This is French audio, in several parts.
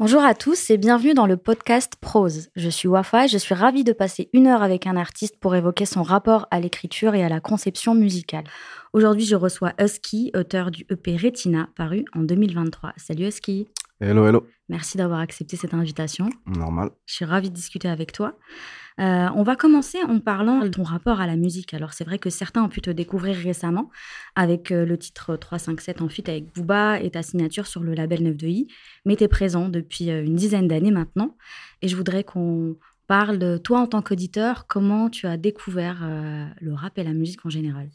Bonjour à tous et bienvenue dans le podcast Prose. Je suis Wafa et je suis ravie de passer une heure avec un artiste pour évoquer son rapport à l'écriture et à la conception musicale. Aujourd'hui, je reçois Husky, auteur du EP Retina, paru en 2023. Salut Husky. Hello, hello. Merci d'avoir accepté cette invitation. Normal. Je suis ravie de discuter avec toi. Euh, on va commencer en parlant de ton rapport à la musique. Alors, c'est vrai que certains ont pu te découvrir récemment avec euh, le titre 357 en feat avec Booba et ta signature sur le label 9 de i, mais tu es présent depuis euh, une dizaine d'années maintenant. Et je voudrais qu'on parle de toi en tant qu'auditeur, comment tu as découvert le rap et la musique en général?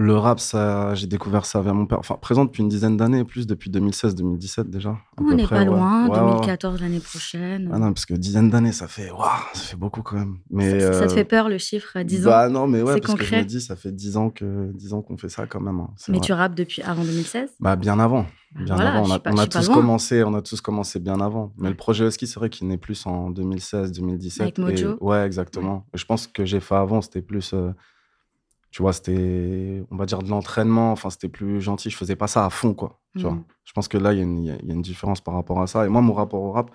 Le rap, ça, j'ai découvert ça vers mon père. Enfin, présent depuis une dizaine d'années, plus depuis 2016-2017 déjà. On n'est pas loin, 2014 l'année prochaine. Ah non, parce que dizaine d'années, ça fait, waouh, ça fait beaucoup quand même. Mais ça, te euh, fait peur le chiffre, 10 ans? Bah non, mais ouais, parce que je me dis, ça fait 10 ans que 10 ans qu'on fait ça quand même. Hein, mais tu rappes depuis avant 2016 Bah bien avant. Bien avant. On a, on a tous commencé, on a tous commencé bien avant. Mais le projet Husky, c'est vrai qu'il n'est plus en 2016-2017. Avec Mojo. Ouais, exactement. Je pense que j'ai fait avant, c'était plus. Euh, tu vois, c'était, on va dire, de l'entraînement. Enfin, c'était plus gentil. Je faisais pas ça à fond, quoi. Tu vois. Mm. Je pense que là, il y, y, a une différence par rapport à ça. Et moi, mon rapport au rap,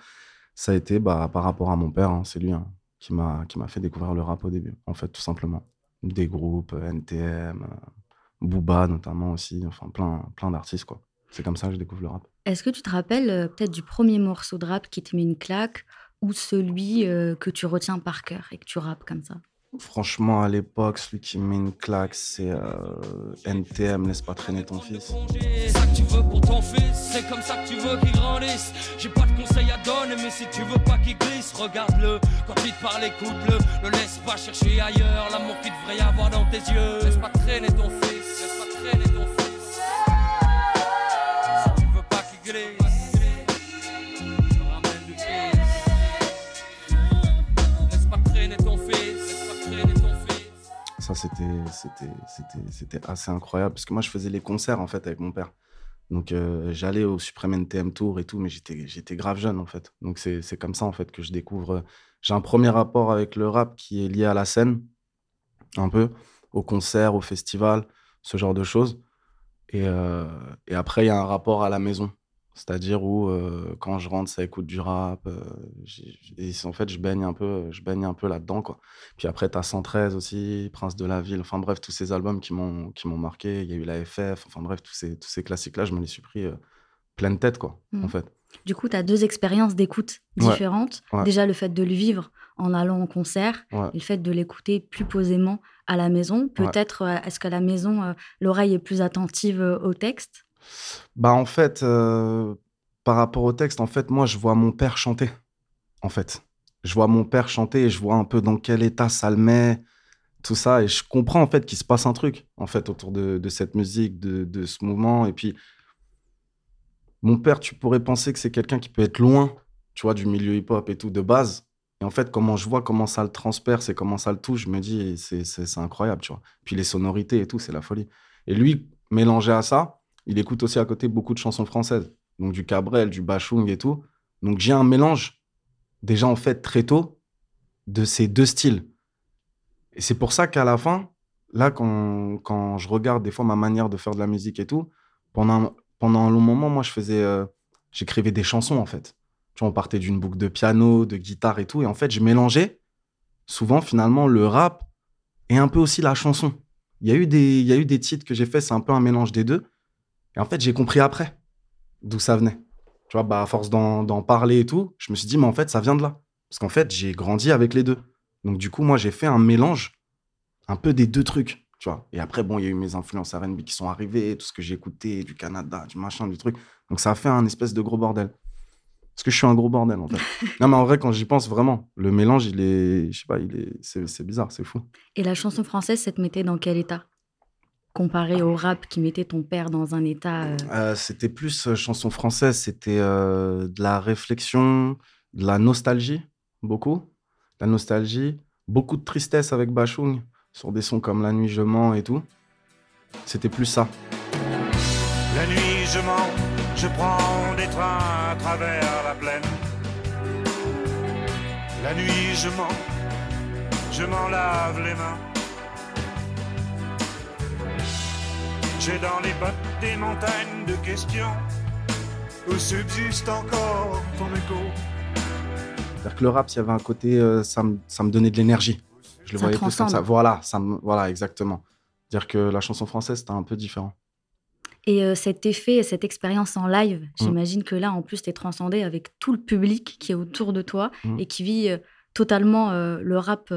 ça a été bah, par rapport à mon père. Hein. C'est lui hein, qui m'a qui m'a fait découvrir le rap au début, en fait, tout simplement. Des groupes, NTM, euh, Booba notamment aussi. Enfin, plein, plein d'artistes, quoi. C'est comme ça que je découvre le rap. Est-ce que tu te rappelles euh, peut-être du premier morceau de rap qui te met une claque ou celui euh, que tu retiens par cœur et que tu rappes comme ça? Franchement, à l'époque, celui qui met une claque, c'est euh, NTM, laisse pas traîner ton fils. C'est ça que tu veux pour ton fils, c'est comme ça que tu veux qu'il grandisse. J'ai pas de conseils à donner, mais si tu veux pas qu'il glisse, regarde-le. Quand il te parle, écoute-le. Ne laisse pas chercher ailleurs l'amour qu'il devrait y avoir dans tes yeux. Laisse pas traîner ton fils, laisse pas traîner ton fils. Si tu veux pas qu'il glisse. Ça, c'était, c'était, c'était, c'était assez incroyable. Parce que moi, je faisais les concerts, en fait, avec mon père. Donc, euh, j'allais au Supreme NTM Tour et tout, mais j'étais, j'étais grave jeune, en fait. Donc, c'est, c'est comme ça, en fait, que je découvre. J'ai un premier rapport avec le rap qui est lié à la scène, un peu, au concert, au festival, ce genre de choses. Et, euh, et après, il y a un rapport à la maison. C'est-à-dire où euh, quand je rentre, ça écoute du rap. Euh, et en fait, je baigne un peu, je baigne un peu là-dedans, quoi. Puis après, tu as 113 aussi, Prince de la Ville. Enfin bref, tous ces albums qui m'ont qui m'ont marqué. Il y a eu la FF. Enfin bref, tous ces tous ces classiques-là, je me les suis pris euh, pleine tête, quoi. En mmh. fait. Du coup, tu as deux expériences d'écoute différentes. Déjà, le fait de le vivre en allant au concert et le fait de l'écouter plus posément à la maison. Peut-être, est-ce qu'à la maison, l'oreille est plus attentive au texte? Bah, en fait, euh, par rapport au texte, en fait, moi, je vois mon père chanter. En fait, je vois mon père chanter et je vois un peu dans quel état ça le met, tout ça. Et je comprends, en fait, qu'il se passe un truc, en fait, autour de, cette musique, de, de, ce mouvement. Et puis, mon père, tu pourrais penser que c'est quelqu'un qui peut être loin, tu vois, du milieu hip-hop et tout, de base. Et en fait, comment je vois comment ça le transperce et comment ça le touche, je me dis, c'est incroyable, tu vois. Puis les sonorités et tout, c'est la folie. Et lui, mélangé à ça, il écoute aussi à côté beaucoup de chansons françaises. Donc du Cabrel, du Bachung et tout. Donc j'ai un mélange, déjà en fait très tôt, de ces deux styles. Et c'est pour ça qu'à la fin, là, quand, quand, je regarde des fois ma manière de faire de la musique et tout, pendant, pendant un long moment, moi, je faisais, euh, j'écrivais des chansons en fait. Tu vois, on partait d'une boucle de piano, de guitare et tout. Et en fait, je mélangeais souvent finalement le rap et un peu aussi la chanson. Il y a eu des, il y a eu des titres que j'ai fait, c'est un peu un mélange des deux. Et en fait, j'ai compris après d'où ça venait. Tu vois, bah, à force d'en parler et tout, je me suis dit, mais en fait, ça vient de là. Parce qu'en fait, j'ai grandi avec les deux. Donc, du coup, moi, j'ai fait un mélange un peu des deux trucs. Tu vois. Et après, bon, il y a eu mes influences RB qui sont arrivées, tout ce que j'ai écouté, du Canada, du machin, du truc. Donc, ça a fait un espèce de gros bordel. Parce que je suis un gros bordel, en fait. non, mais en vrai, quand j'y pense vraiment, le mélange, il est. Je sais pas, il est. C'est bizarre, c'est fou. Et la chanson française, ça te mettait dans quel état? Comparé au rap qui mettait ton père dans un état euh, euh, C'était plus euh, chanson française, c'était de la réflexion, de la nostalgie, beaucoup. La nostalgie, beaucoup de tristesse avec Bachung, sur des sons comme La nuit je mens et tout. C'était plus ça. La nuit je mens, je prends des trains à travers la plaine. La nuit je mens, je m'en lave les mains. J'ai dans les bottes des montagnes de questions où subsiste encore ton écho dire que le rap, s'il y avait un côté, euh, ça, me, ça me donnait de l'énergie. Je le Ça voyais plus comme ça. Voilà, ça me- voilà, exactement. Dire que la chanson française, c'était un peu différent. Et euh, cet effet, cette expérience en live, j'imagine que là, en plus, tu es transcendé avec tout le public qui est autour de toi Mm. et qui vit euh, totalement euh, le rap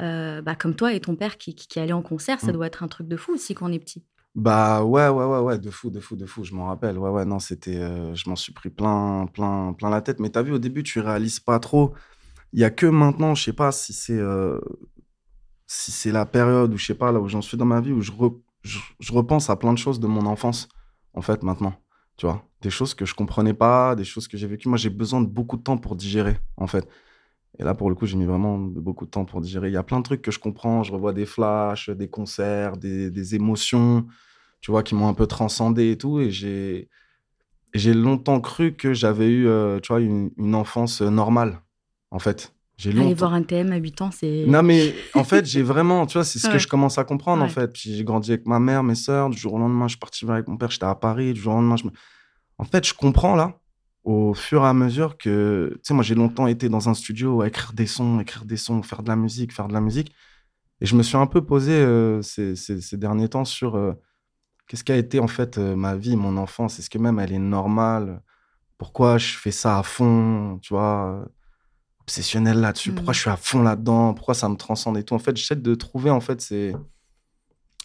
euh, bah, comme toi et ton père qui, qui, qui allait en concert. Ça Mm. doit être un truc de fou aussi quand on est petit. Bah ouais, ouais, ouais, ouais, de fou, de fou, de fou, je m'en rappelle. Ouais, ouais, non, c'était. euh, je m'en suis pris plein, plein, plein la tête. Mais t'as vu, au début, tu réalises pas trop. Il y a que maintenant, je sais pas si c'est. euh, si c'est la période où, je sais pas, là où j'en suis dans ma vie, où je, je, je repense à plein de choses de mon enfance, en fait, maintenant. Tu vois, des choses que je comprenais pas, des choses que j'ai vécues. Moi, j'ai besoin de beaucoup de temps pour digérer, en fait. Et là, pour le coup, j'ai mis vraiment beaucoup de temps pour digérer. Il y a plein de trucs que je comprends. Je revois des flashs, des concerts, des, des émotions, tu vois, qui m'ont un peu transcendé et tout. Et j'ai, j'ai longtemps cru que j'avais eu, euh, tu vois, une, une enfance euh, normale, en fait. J'ai Aller longtemps. voir un TM à 8 ans, c'est. Non, mais en fait, j'ai vraiment, tu vois, c'est ce Ouais. que je commence à comprendre, en fait. Puis j'ai grandi avec ma mère, mes sœurs. Du jour au lendemain, je suis parti avec mon père, j'étais à Paris. Du jour au lendemain, je me... En fait, je comprends, là, au fur et à mesure que, tu sais, moi, j'ai longtemps été dans un studio à écrire des sons, écrire des sons, faire de la musique, faire de la musique. Et je me suis un peu posé euh, ces, ces- ces derniers temps sur euh, qu'est-ce qu'a été, en fait, euh, ma vie, mon enfance? Est-ce que même elle est normale? Pourquoi je fais ça à fond, tu vois obsessionnel là-dessus, Mm. pourquoi je suis à fond là-dedans, pourquoi ça me transcende et tout? En fait, j'essaie de trouver en fait ces...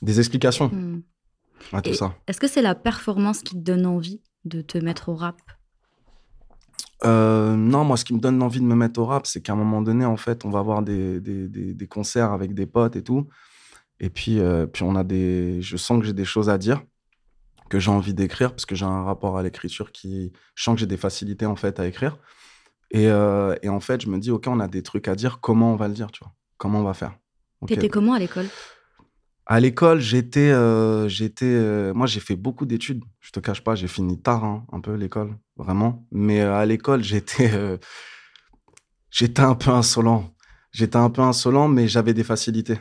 des explications Hmm. à tout Et- ça. Est-ce que c'est la performance qui te donne envie de te mettre au rap? Euh, non, moi, ce qui me donne l'envie de me mettre au rap, c'est qu'à un moment donné, en fait, on va voir des, des, des- concerts avec des potes et tout. Et puis, euh, puis on a des... je sens que j'ai des choses à dire, que j'ai envie d'écrire, parce que j'ai un rapport à l'écriture qui... Je sens que j'ai des facilités, en fait, à écrire. Et, euh, et en fait, je me dis, OK, on a des trucs à dire, comment on va le dire, tu vois? Comment on va faire? Ok. T'étais comment à l'école? À l'école, j'étais, euh, j'étais, euh, moi j'ai fait beaucoup d'études. Je te cache pas, j'ai fini tard, hein, un peu l'école, vraiment. Mais euh, à l'école, j'étais, euh, j'étais un peu insolent. J'étais un peu insolent, mais j'avais des facilités.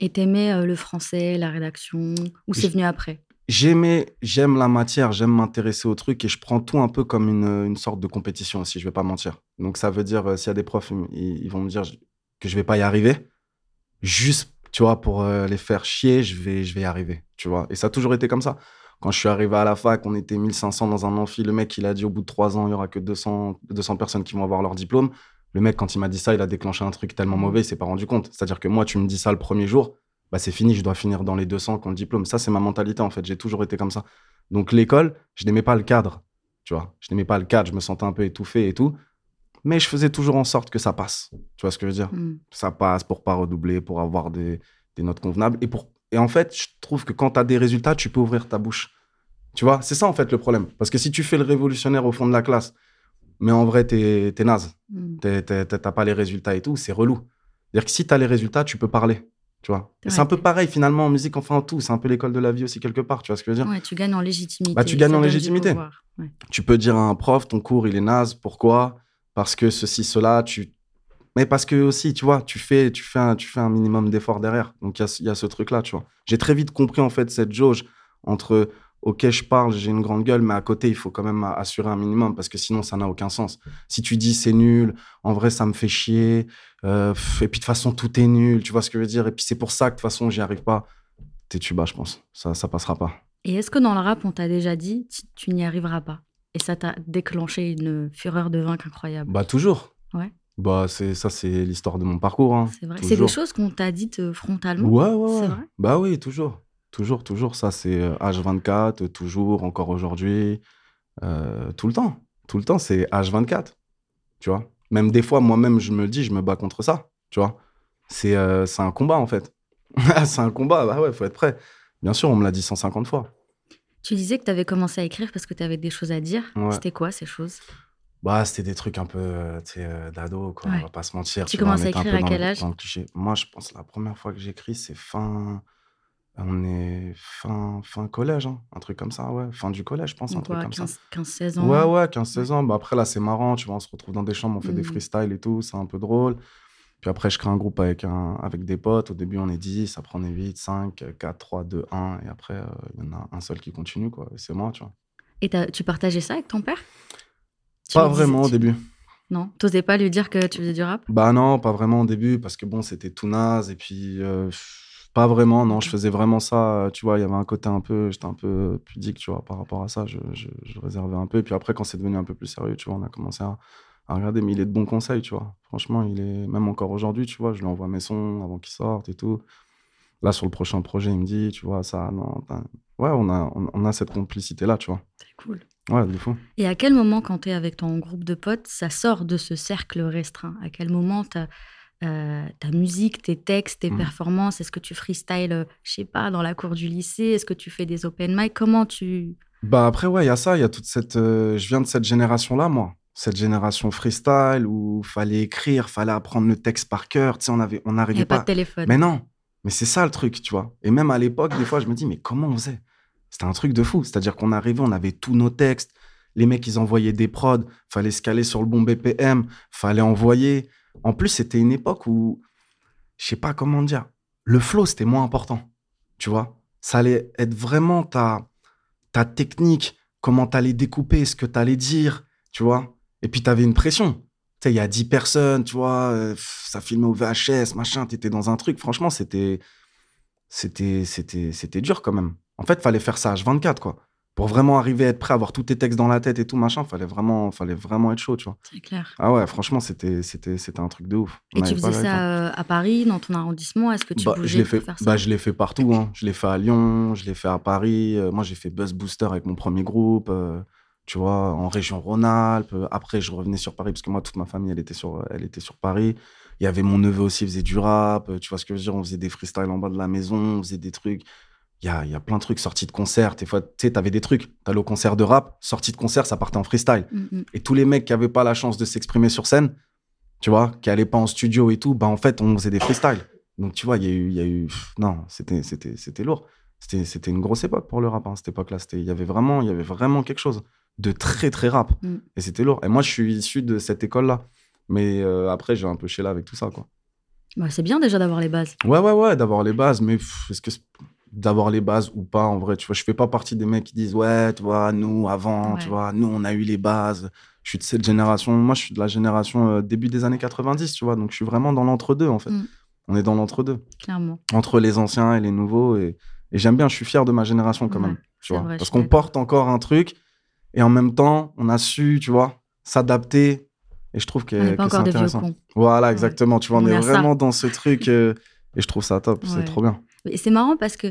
Et t'aimais le français, la rédaction? Ou c'est venu après? J'aimais, j'aime la matière, j'aime m'intéresser au truc et je prends tout un peu comme une, une sorte de compétition aussi, je vais pas mentir. Donc ça veut dire, s'il y a des profs, ils, ils vont me dire que je vais pas y arriver, juste, tu vois, pour euh, les faire chier, je vais, je vais y arriver, tu vois. Et ça a toujours été comme ça. Quand je suis arrivé à la fac, on était 1500 dans un amphi, le mec, il a dit au bout de trois ans, il y aura que 200, 200 personnes qui vont avoir leur diplôme. Le mec, quand il m'a dit ça, il a déclenché un truc tellement mauvais, il s'est pas rendu compte. C'est-à-dire que moi, tu me dis ça le premier jour, bah c'est fini, je dois finir dans les 200 qui ont le diplôme. Ça, c'est ma mentalité, en fait. J'ai toujours été comme ça. Donc, l'école, je n'aimais pas le cadre, tu vois. Je n'aimais pas le cadre, je me sentais un peu étouffé et tout. Mais je faisais toujours en sorte que ça passe. Tu vois ce que je veux dire? Hmm. Ça passe pour pas redoubler, pour avoir des, des notes convenables. Et, pour... et en fait, je trouve que quand tu as des résultats, tu peux ouvrir ta bouche. Tu vois? C'est ça, en fait, le problème. Parce que si tu fais le révolutionnaire au fond de la classe, mais en vrai, t'es es naze, t'es- t'as pas les résultats et tout, c'est relou. C'est-à-dire que si tu as les résultats, tu peux parler. Tu vois? C'est un peu pareil, finalement, en musique, enfin, en tout. C'est un peu l'école de la vie aussi, quelque part. Tu vois ce que je veux dire? Ouais, tu gagnes en légitimité. Bah, tu gagnes en légitimité. Ouais. tu peux dire à un prof, ton cours, il est naze. Pourquoi? Parce que ceci, cela, tu... Mais parce que aussi, tu vois, tu fais, tu fais, un, tu fais un minimum d'effort derrière. Donc, il y a, y a ce truc-là, tu vois. J'ai très vite compris, en fait, cette jauge entre, OK, je parle, j'ai une grande gueule, mais à côté, il faut quand même assurer un minimum, parce que sinon, ça n'a aucun sens. Si tu dis, c'est nul, en vrai, ça me fait chier, euh, et puis de toute façon, tout est nul, tu vois ce que je veux dire Et puis, c'est pour ça que de toute façon, j'y arrive pas. T'es tu bas, je pense. Ça, ça passera pas. Et est-ce que dans le rap, on t'a déjà dit, tu n'y arriveras pas? Et ça t'a déclenché une fureur de vaincre incroyable. Bah, toujours. Ouais. Bah, c'est, ça, c'est l'histoire de mon parcours. hein. c'est vrai. C'est des choses qu'on t'a dites euh, frontalement. Ouais, ouais, ouais. vrai Bah oui, toujours. Toujours, toujours. Ça, c'est euh, H24, euh, toujours, encore aujourd'hui. euh, tout le temps. Tout le temps, c'est H24. Tu vois? Même des fois, moi-même, je me dis, je me bats contre ça. Tu vois? C'est euh, c'est un combat, en fait. c'est un combat. Bah ouais, faut être prêt. Bien sûr, on me l'a dit 150 fois. Tu disais que tu avais commencé à écrire parce que tu avais des choses à dire. Ouais. C'était quoi ces choses? Bah, c'était des trucs un peu, euh, euh, d'ado, quoi. Ouais. On va pas se mentir. Tu commences à écrire à quel âge? Moi, je pense la première fois que j'écris, c'est fin. On est fin, fin collège, hein, un truc comme ça, ouais. Fin du collège, je pense, un truc comme ça. 15, 15-16 ans Ouais, ouais, 15-16 ans. Bah, après, là, c'est marrant, tu vois, on se retrouve dans des chambres, on fait des Mm. freestyles et tout, c'est un peu drôle. Puis après, je crée un groupe avec, un, avec des potes. Au début, on est 10, après, on est 8, 5, 4, 3, 2, 1. Et après, euh, il y en a un seul qui continue, quoi. C'est moi, tu vois. Et tu partageais ça avec ton père? Pas vraiment au début. Non? T'osais pas lui dire que tu faisais du rap? Bah non, pas vraiment au début, parce que bon, c'était tout naze, et puis euh, pas vraiment, non, je faisais vraiment ça, tu vois, il y avait un côté un peu, j'étais un peu pudique, tu vois, par rapport à ça, je, je, je, réservais un peu, et puis après, quand c'est devenu un peu plus sérieux, tu vois, on a commencé à, à, regarder, mais il est de bons conseils, tu vois, franchement, il est, même encore aujourd'hui, tu vois, je lui envoie mes sons avant qu'ils sortent et tout. Là, sur le prochain projet, il me dit, tu vois, ça, non, ouais, on a, on, on a cette complicité-là, tu vois. C'est cool. Ouais, du coup. Et à quel moment, quand tu es avec ton groupe de potes, ça sort de ce cercle restreint? À quel moment ta, euh, ta musique, tes textes, tes mmh. performances, est-ce que tu freestyles, euh, je sais pas, dans la cour du lycée? Est-ce que tu fais des open mic? Comment tu. Bah après, ouais, il y a ça, il y a toute cette. Euh, je viens de cette génération-là, moi. Cette génération freestyle où fallait écrire, fallait apprendre le texte par cœur. Tu sais, on avait, on n'arrivait pas. pas de téléphone. Mais non, mais c'est ça le truc, tu vois. Et même à l'époque, des fois, je me dis, mais comment on faisait? C'était un truc de fou. C'est-à-dire qu'on arrivait, on avait tous nos textes les mecs, ils envoyaient des prods, fallait se caler sur le bon BPM, fallait envoyer. En plus, c'était une époque où, je sais pas comment dire, le flow, c'était moins important. Tu vois? Ça allait être vraiment ta, ta technique, comment tu allais découper, ce que tu allais dire, tu vois? Et puis, tu avais une pression. Tu sais, il y a 10 personnes, tu vois, euh, ça filmait au VHS, machin, tu étais dans un truc. Franchement, c'était, c'était, c'était, c'était dur quand même. En fait, fallait faire ça H24, quoi pour vraiment arriver à être prêt, avoir tous tes textes dans la tête et tout, machin, fallait vraiment, fallait vraiment être chaud, tu vois. C'est clair. Ah ouais, franchement, c'était, c'était, c'était un truc de ouf. et tu faisais ça euh, à Paris, dans ton arrondissement? Est-ce que tu bah, bougeais je l'ai fait, faire ça? bah, Je l'ai fait partout. Hein. Je l'ai fait à Lyon, je l'ai fait à Paris. Euh, moi, j'ai fait Buzz Booster avec mon premier groupe, euh, tu vois, en région Rhône-Alpes. Après, je revenais sur Paris, parce que moi, toute ma famille, elle était sur, elle était sur Paris. Il y avait mon neveu aussi, il faisait du rap. Tu vois ce que je veux dire On faisait des freestyles en bas de la maison, on faisait des trucs il y a, y a, plein de trucs sortis de concert. Tu sais, t'avais des trucs. T'allais au concert de rap, sorti de concert, ça partait en freestyle. Mm, mm. Et tous les mecs qui avaient pas la chance de s'exprimer sur scène, tu vois, qui allaient pas en studio et tout, bah en fait, on faisait des freestyles. Donc, tu vois, il y a eu, y a eu, non, c'était, lourd. C'était, une grosse époque pour le rap, hein, cette époque-là. il y avait vraiment quelque chose de très, très rap. Mm. Et c'était lourd. Et moi, je suis issu de cette école-là. Mais euh, après, j'ai un peu chez là avec tout ça, quoi. Bah, c'est bien déjà d'avoir les bases. Ouais, ouais, ouais, d'avoir les bases. Mais est-ce que d'avoir les bases ou pas en vrai tu vois? Je fais pas partie des mecs qui disent ouais tu vois nous avant tu vois nous on a eu les bases je suis de cette génération moi je suis de la génération euh, début des années 90 tu vois donc je suis vraiment dans l'entre-deux en fait Mm. on est dans l'entre-deux Clairement. entre les anciens et les nouveaux et, et j'aime bien je suis fier de ma génération quand Ouais, même tu vois vrai, parce qu'on porte encore un truc et en même temps on a su tu vois s'adapter et je trouve que, c'est vieux intéressant voilà exactement tu vois on, On est ça. vraiment dans ce truc euh, et je trouve ça top c'est trop bien Et c'est marrant parce que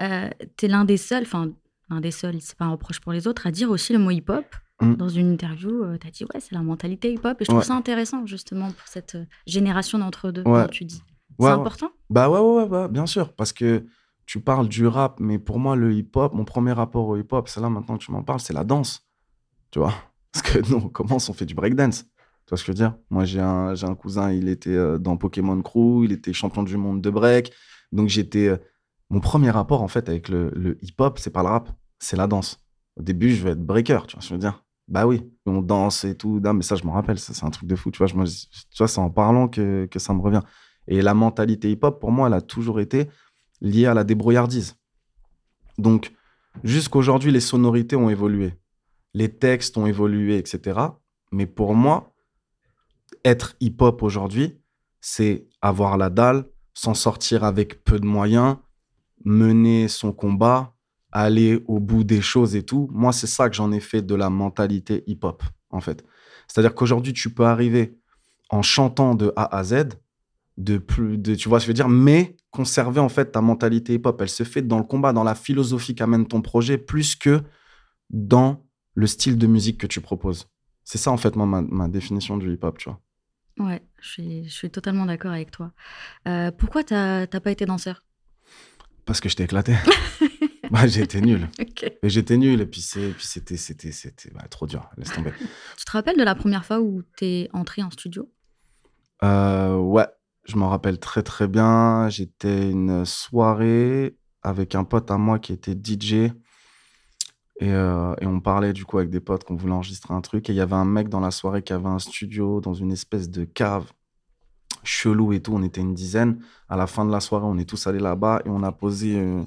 euh, tu es l'un des seuls, enfin, l'un des seuls, c'est pas un reproche pour les autres, à dire aussi le mot hip-hop. Mm. Dans une interview, tu as dit, ouais, c'est la mentalité hip-hop. Et je trouve Ouais. ça intéressant, justement, pour cette euh, génération d'entre-deux, Ouais. comme tu dis. C'est important? Bah ouais, ouais, ouais, ouais, bien sûr, parce que tu parles du rap, mais pour moi, le hip-hop, mon premier rapport au hip-hop, c'est là maintenant que tu m'en parles, c'est la danse. Tu vois? Parce que nous, on commence, on fait du breakdance. Tu vois ce que je veux dire? Moi, j'ai un, un cousin, il était euh, dans Pokémon Crew, il était champion du monde de break. Donc, j'étais. euh, Mon premier rapport, en fait, avec le, hip-hop, c'est pas le rap, c'est la danse. Au début, je vais être breaker, tu vois ce que je veux dire? Bah oui, on danse et tout. Mais ça, je m'en rappelle, c'est un truc de fou. Tu vois c'est en parlant que, que ça me revient. Et la mentalité hip-hop, pour moi, elle a toujours été liée à la débrouillardise. Donc, jusqu'aujourd'hui, les sonorités ont évolué. Les textes ont évolué, etc. Mais pour moi, être hip-hop aujourd'hui, c'est avoir la dalle, s'en sortir avec peu de moyens, mener son combat, aller au bout des choses et tout. Moi, c'est ça que j'en ai fait de la mentalité hip-hop, en fait. C'est-à-dire qu'aujourd'hui, tu peux arriver en chantant de A à Z, de plus, de, tu vois je veux dire, mais conserver en fait ta mentalité hip-hop. Elle se fait dans le combat, dans la philosophie qu'amène ton projet, plus que dans le style de musique que tu proposes. C'est ça en fait moi, ma, ma définition du hip-hop, tu vois. Ouais, je suis, je suis totalement d'accord avec toi. Euh, pourquoi t'as pas été danseur? Parce que j'étais éclaté. bah, j'étais nul. Ok. Et j'étais nul. Et puis c'est- puis c'était c'était c'était bah, trop dur. Laisse tomber. Tu te rappelles de la première fois où t'es entré en studio? Euh, ouais, je m'en rappelle très très bien. J'étais une soirée avec un pote à moi qui était DJ. Et, euh, et on parlait du coup avec des potes qu'on voulait enregistrer un truc. Et il y avait un mec dans la soirée qui avait un studio dans une espèce de cave chelou et tout. On était une dizaine. À la fin de la soirée, on est tous allés là-bas et on a posé euh,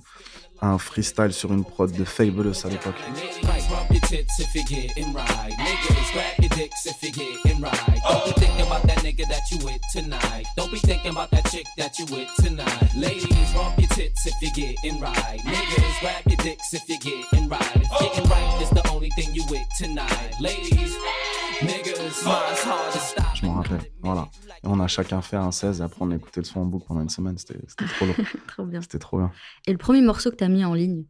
un freestyle sur une prod de Fabulous à l'époque. Tits if you're getting right. Niggas, grab your dicks if you're getting right. Don't be thinking about that nigga that you with tonight. Don't be thinking about that chick that you with tonight. Ladies, romp your tits if you're getting right. Niggas, grab your dicks if you're getting right. If getting right is the only thing you with tonight. Ladies, niggas, mine's hard to stop. Je m'en rappelle, voilà. Et on a chacun fait un 16 et après on a écouté le son en boucle pendant une semaine. C'était trop lourd. trop bien. C'était trop bien. Et le premier morceau que tu as mis en ligne?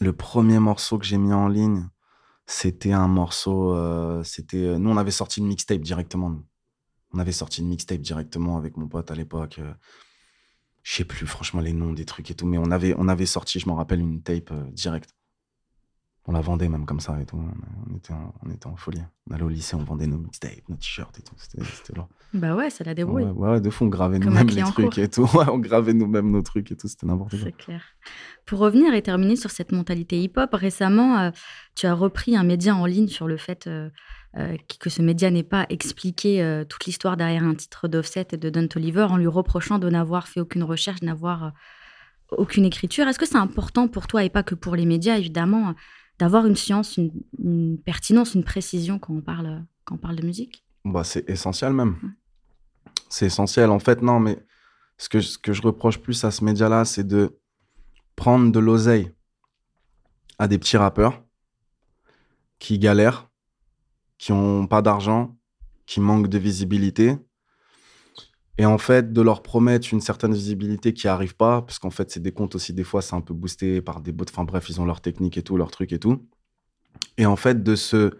Le premier morceau que j'ai mis en ligne, c'était un morceau. Euh, c'était euh, Nous, on avait sorti une mixtape directement. On avait sorti une mixtape directement avec mon pote à l'époque. Euh, je sais plus franchement les noms des trucs et tout, mais on avait, on avait sorti, je m'en rappelle, une tape directe on la vendait même comme ça et tout. On était en, on était en folie. On allait au lycée, on vendait nos mixtapes, nos t-shirts et tout. C'était là. Bah ouais, ça la débrouille. Ouais, ouais, de fond, on gravait nous-mêmes les trucs et tout. on gravait nous-mêmes nos trucs et tout. C'était n'importe quoi. C'est clair. Pour revenir et terminer sur cette mentalité hip-hop, récemment, euh, tu as repris un média en ligne sur le fait euh, euh, que ce média n'ait pas expliqué toute l'histoire derrière un titre d'Offset et de Don Toliver en lui reprochant de n'avoir fait aucune recherche, de n'avoir aucune écriture. Est-ce que c'est important pour toi et pas que pour les médias, évidemment d'avoir une science, une, pertinence, une précision quand on parle, quand on parle de musique bah, C'est essentiel même. C'est essentiel. En fait, non, mais ce que, ce que je reproche plus à ce média-là, c'est de prendre de l'oseille à des petits rappeurs qui galèrent, qui n'ont pas d'argent, qui manquent de visibilité, et en fait, de leur promettre une certaine visibilité qui arrive pas, parce qu'en fait, c'est des comptes aussi, des fois, c'est un peu boosté par des bots. Enfin bref, ils ont leur technique et tout, leur truc et tout. Et en fait, de se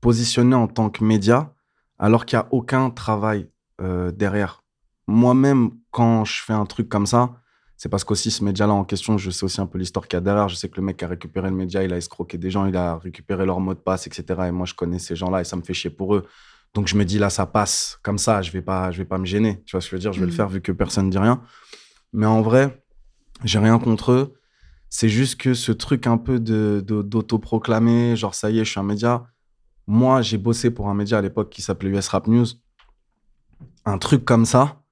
positionner en tant que média, alors qu'il n'y a aucun travail euh, derrière. Moi-même, quand je fais un truc comme ça, c'est parce qu'aussi ce média-là en question, je sais aussi un peu l'histoire qu'il y a derrière. Je sais que le mec a récupéré le média, il a escroqué des gens, il a récupéré leur mot de passe, etc. Et moi, je connais ces gens-là et ça me fait chier pour eux. Donc je me dis là, ça passe comme ça, je vais pas, je vais pas me gêner. Tu vois ce que je veux dire? Je vais le mm. faire vu que personne ne dit rien. Mais en vrai, j'ai rien contre eux. C'est juste que ce truc un peu de d'autoproclamer, genre ça y est, je suis un média. Moi, j'ai bossé pour un média à l'époque qui s'appelait US Rap News. Un truc comme ça,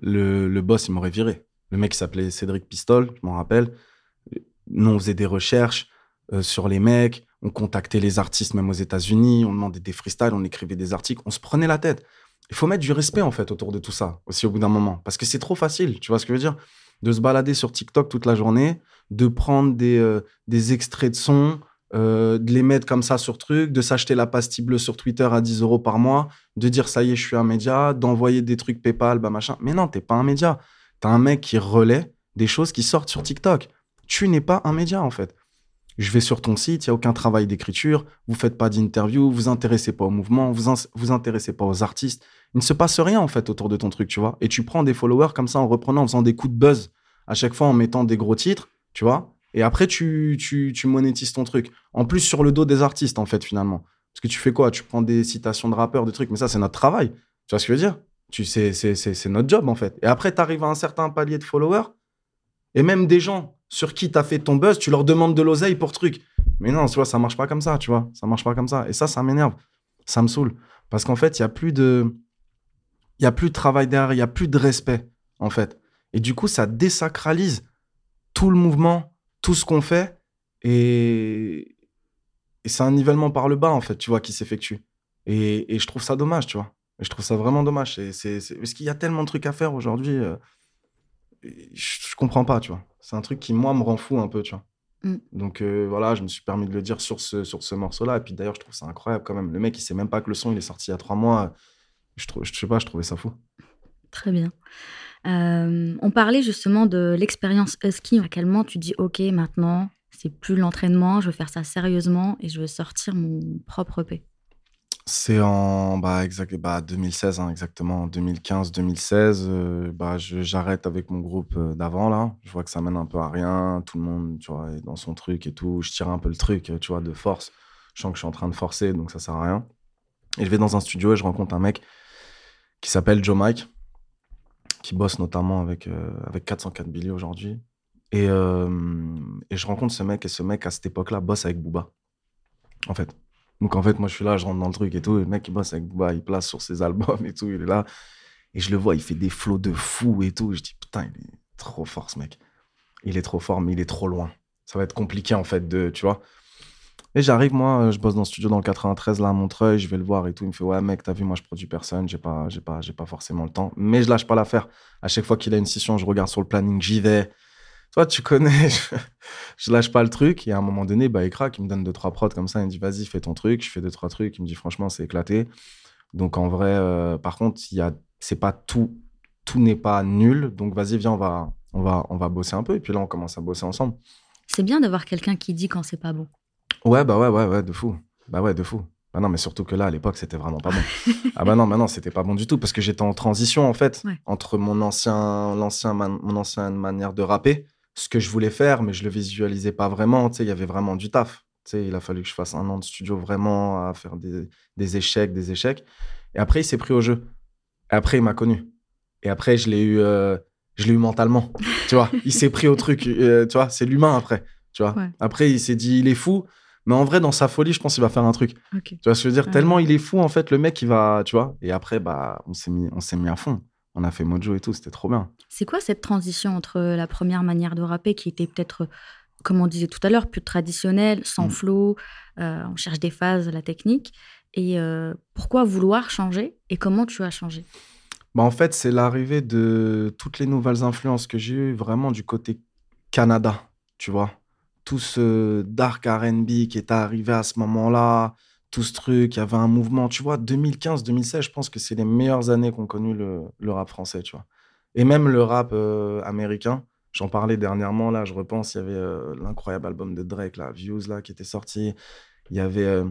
le, le boss, il m'aurait viré. Le mec qui s'appelait Cédric Pistol, je m'en rappelle. Nous, on faisait des recherches euh, sur les mecs on contactait les artistes même aux États-Unis, on demandait des freestyles, on écrivait des articles, on se prenait la tête. Il faut mettre du respect en fait autour de tout ça aussi au bout d'un moment parce que c'est trop facile, tu vois ce que je veux dire? De se balader sur TikTok toute la journée, de prendre des, euh, des extraits de sons, euh, de les mettre comme ça sur truc, de s'acheter la pastille bleue sur Twitter à 10 euros par mois, de dire ça y est, je suis un média, d'envoyer des trucs PayPal, bah machin. Mais non, t'es pas un média. T'as un mec qui relaie des choses qui sortent sur TikTok. Tu n'es pas un média en fait je vais sur ton site, il n'y a aucun travail d'écriture, vous faites pas d'interview, vous intéressez pas au mouvement, vous vous intéressez pas aux artistes. Il ne se passe rien en fait autour de ton truc, tu vois. Et tu prends des followers comme ça en reprenant, en faisant des coups de buzz à chaque fois en mettant des gros titres, tu vois. Et après, tu, tu, monétises ton truc. En plus, sur le dos des artistes, en fait, finalement. Parce que tu fais quoi? Tu prends des citations de rappeurs, des trucs, mais ça, c'est notre travail. Tu vois ce que je veux dire? Tu, c'est notre job, en fait. Et après, tu arrives à un certain palier de followers, et même des gens sur qui tu as fait ton buzz, tu leur demandes de l'oseille pour truc. Mais non, tu vois, ça marche pas comme ça, tu vois. Ça marche pas comme ça. Et ça, ça m'énerve. Ça me saoule. Parce qu'en fait, il y a plus de. Il a plus de travail derrière, il y a plus de respect, en fait. Et du coup, ça désacralise tout le mouvement, tout ce qu'on fait. Et, et c'est un nivellement par le bas, en fait, tu vois, qui s'effectue. Et... et, je trouve ça dommage, tu vois. Et je trouve ça vraiment dommage. C'est, Parce qu'il y a tellement de trucs à faire aujourd'hui. Je, comprends pas, tu vois. C'est un truc qui, moi, me rend fou un peu, tu vois. Mm. Donc euh, voilà, je me suis permis de le dire sur ce, sur ce morceau-là. Et puis d'ailleurs, je trouve ça incroyable quand même. Le mec, il sait même pas que le son, il est sorti il y a trois mois. Je, trouve, je sais pas, je trouvais ça fou. Très bien. Euh, on parlait justement de l'expérience Husky. À quel moment tu dis, OK, maintenant, c'est plus l'entraînement, je veux faire ça sérieusement et je veux sortir mon propre P? C'est en bah, exact, bah, 2016, hein, exactement. 2015-2016, euh, bah, j'arrête avec mon groupe euh, d'avant, là. Je vois que ça mène un peu à rien. Tout le monde, tu vois, est dans son truc et tout. Je tire un peu le truc, tu vois, de force. Je sens que je suis en train de forcer, donc ça sert à rien. Et je vais dans un studio et je rencontre un mec qui s'appelle Joe Mike, qui bosse notamment avec, euh, avec 404 Billy aujourd'hui. Et, et je rencontre ce mec, et ce mec, à cette époque-là, bosse avec Booba. En fait. Donc en fait, moi je suis là, je rentre dans le truc et tout. le mec il bosse avec Booba, il place sur ses albums et tout, il est là. Et je le vois, il fait des flots de fou et tout. Je dis putain, il est trop fort ce mec. Il est trop fort, mais il est trop loin. Ça va être compliqué en fait de, tu vois. Et j'arrive, moi, je bosse dans le studio dans le 93, là, à Montreuil, je vais le voir et tout. Il me fait, ouais, mec, t'as vu, moi, je produis personne, j'ai pas, pas, pas forcément le temps. Mais je lâche pas l'affaire. À chaque fois qu'il a une session, je regarde sur le planning, j'y vais. Toi, tu connais, je, lâche pas le truc. Et à un moment donné, bah, il craque, il me donne deux, trois prods comme ça. Il me dit, vas-y, fais ton truc. Je fais deux, trois trucs. Il me dit, franchement, c'est éclaté. Donc, en vrai, euh, par contre, il y a, c'est pas tout, tout n'est pas nul. Donc, vas-y, viens, on va, on va, on va bosser un peu. Et puis là, on commence à bosser ensemble. C'est bien d'avoir quelqu'un qui dit quand c'est pas bon. Ouais, bah ouais, ouais, ouais, de fou. Bah ouais, de fou. Bah non, mais surtout que là, à l'époque, c'était vraiment pas bon. ah bah non, maintenant, c'était pas bon du tout parce que j'étais en transition, en fait, entre mon ancien, l'ancien, mon ancienne manière de rapper, ce que je voulais faire, mais je le visualisais pas vraiment. Tu sais, il y avait vraiment du taf. Tu sais, il a fallu que je fasse un an de studio vraiment à faire des, des échecs, des échecs. Et après, il s'est pris au jeu. Et après, il m'a connu. Et après, je l'ai eu, euh, je l'ai eu mentalement. tu vois, il s'est pris au truc. Euh, tu vois, c'est l'humain après. Tu vois. Après, il s'est dit, il est fou. Mais en vrai, dans sa folie, je pense qu'il va faire un truc. Tu vois ce que je veux dire? Tellement il est fou, en fait, le mec, il va, tu vois. Et après, bah, on s'est mis, on s'est mis à fond. On a fait Mojo et tout, c'était trop bien. C'est quoi cette transition entre la première manière de rapper qui était peut-être, comme on disait tout à l'heure, plus traditionnelle, sans mm. flow, euh, on cherche des phases, la technique, et euh, pourquoi vouloir changer et comment tu as changé? Bah En fait, c'est l'arrivée de toutes les nouvelles influences que j'ai eues vraiment du côté Canada, tu vois tout ce dark RB qui est arrivé à ce moment-là, tout ce truc, il y avait un mouvement, tu vois, 2015-2016, je pense que c'est les meilleures années qu'ont connu le, rap français, tu vois. Et même le rap euh, américain, j'en parlais dernièrement, là, je repense, il y avait euh, l'incroyable album de Drake, là, Views, là, qui était sorti. Il y avait, euh,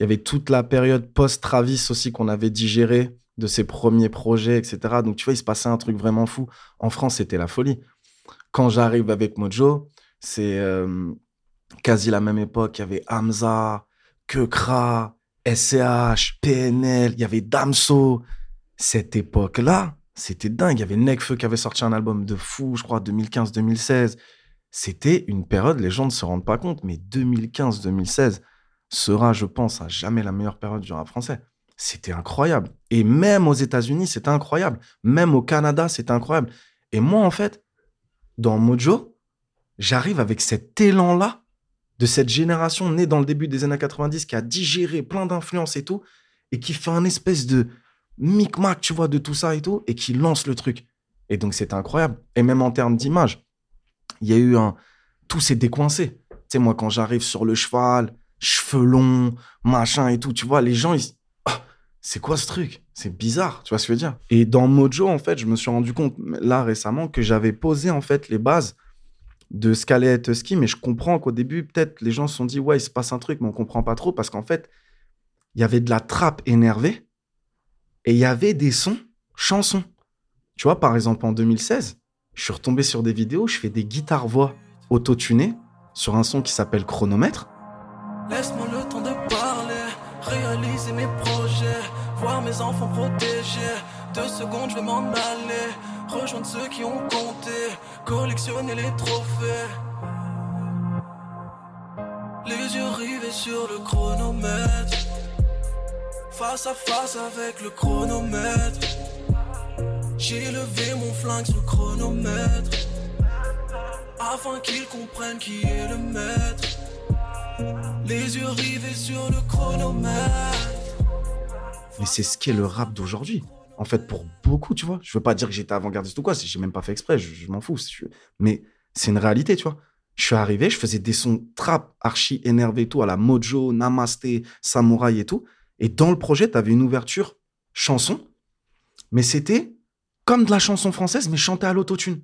il y avait toute la période post-Travis aussi qu'on avait digéré de ses premiers projets, etc. Donc, tu vois, il se passait un truc vraiment fou. En France, c'était la folie. Quand j'arrive avec Mojo, c'est quasi la même époque. Il y avait Hamza, Kekra, SCH, PNL, il y avait Damso. Cette époque-là, c'était dingue. Il y avait Nekfeu qui avait sorti un album de fou, je crois, 2015-2016. C'était une période, les gens ne se rendent pas compte, mais 2015-2016 sera, je pense, à jamais la meilleure période du rap français. C'était incroyable. Et même aux États-Unis, c'était incroyable. Même au Canada, c'était incroyable. Et moi, en fait, dans Mojo, j'arrive avec cet élan-là de cette génération née dans le début des années 90 qui a digéré plein d'influences et tout, et qui fait un espèce de micmac, tu vois, de tout ça et tout, et qui lance le truc. Et donc, c'est incroyable. Et même en termes d'image, il y a eu un. Tout s'est décoincé. Tu sais, moi, quand j'arrive sur le cheval, cheveux longs, machin et tout, tu vois, les gens, ils. Ah, c'est quoi ce truc? C'est bizarre, tu vois ce que je veux dire Et dans Mojo, en fait, je me suis rendu compte là récemment que j'avais posé en fait les bases de être ski, mais je comprends qu'au début, peut-être les gens se sont dit, ouais, il se passe un truc, mais on comprend pas trop parce qu'en fait, il y avait de la trappe énervée et il y avait des sons chansons. Tu vois, par exemple, en 2016, je suis retombé sur des vidéos, je fais des guitares-voix autotunées sur un son qui s'appelle Chronomètre. Laisse-moi le temps de parler, réaliser mes projets, voir mes enfants protégés. Deux secondes, je m'en aller, rejoindre ceux qui ont compté collectionner les trophées. Les yeux rivés sur le chronomètre. Face à face avec le chronomètre. J'ai levé mon flingue sur le chronomètre. Afin qu'ils comprennent qui est le maître. Les yeux rivés sur le chronomètre. Mais c'est ce qu'est le rap d'aujourd'hui en fait, pour beaucoup, tu vois. Je veux pas dire que j'étais avant-gardiste ou quoi, j'ai même pas fait exprès, je, m'en fous. Mais c'est une réalité, tu vois. Je suis arrivé, je faisais des sons trap, archi énervés, tout, à la Mojo, Namasté, Samouraï et tout. Et dans le projet, tu avais une ouverture chanson, mais c'était comme de la chanson française, mais chantée à l'autotune.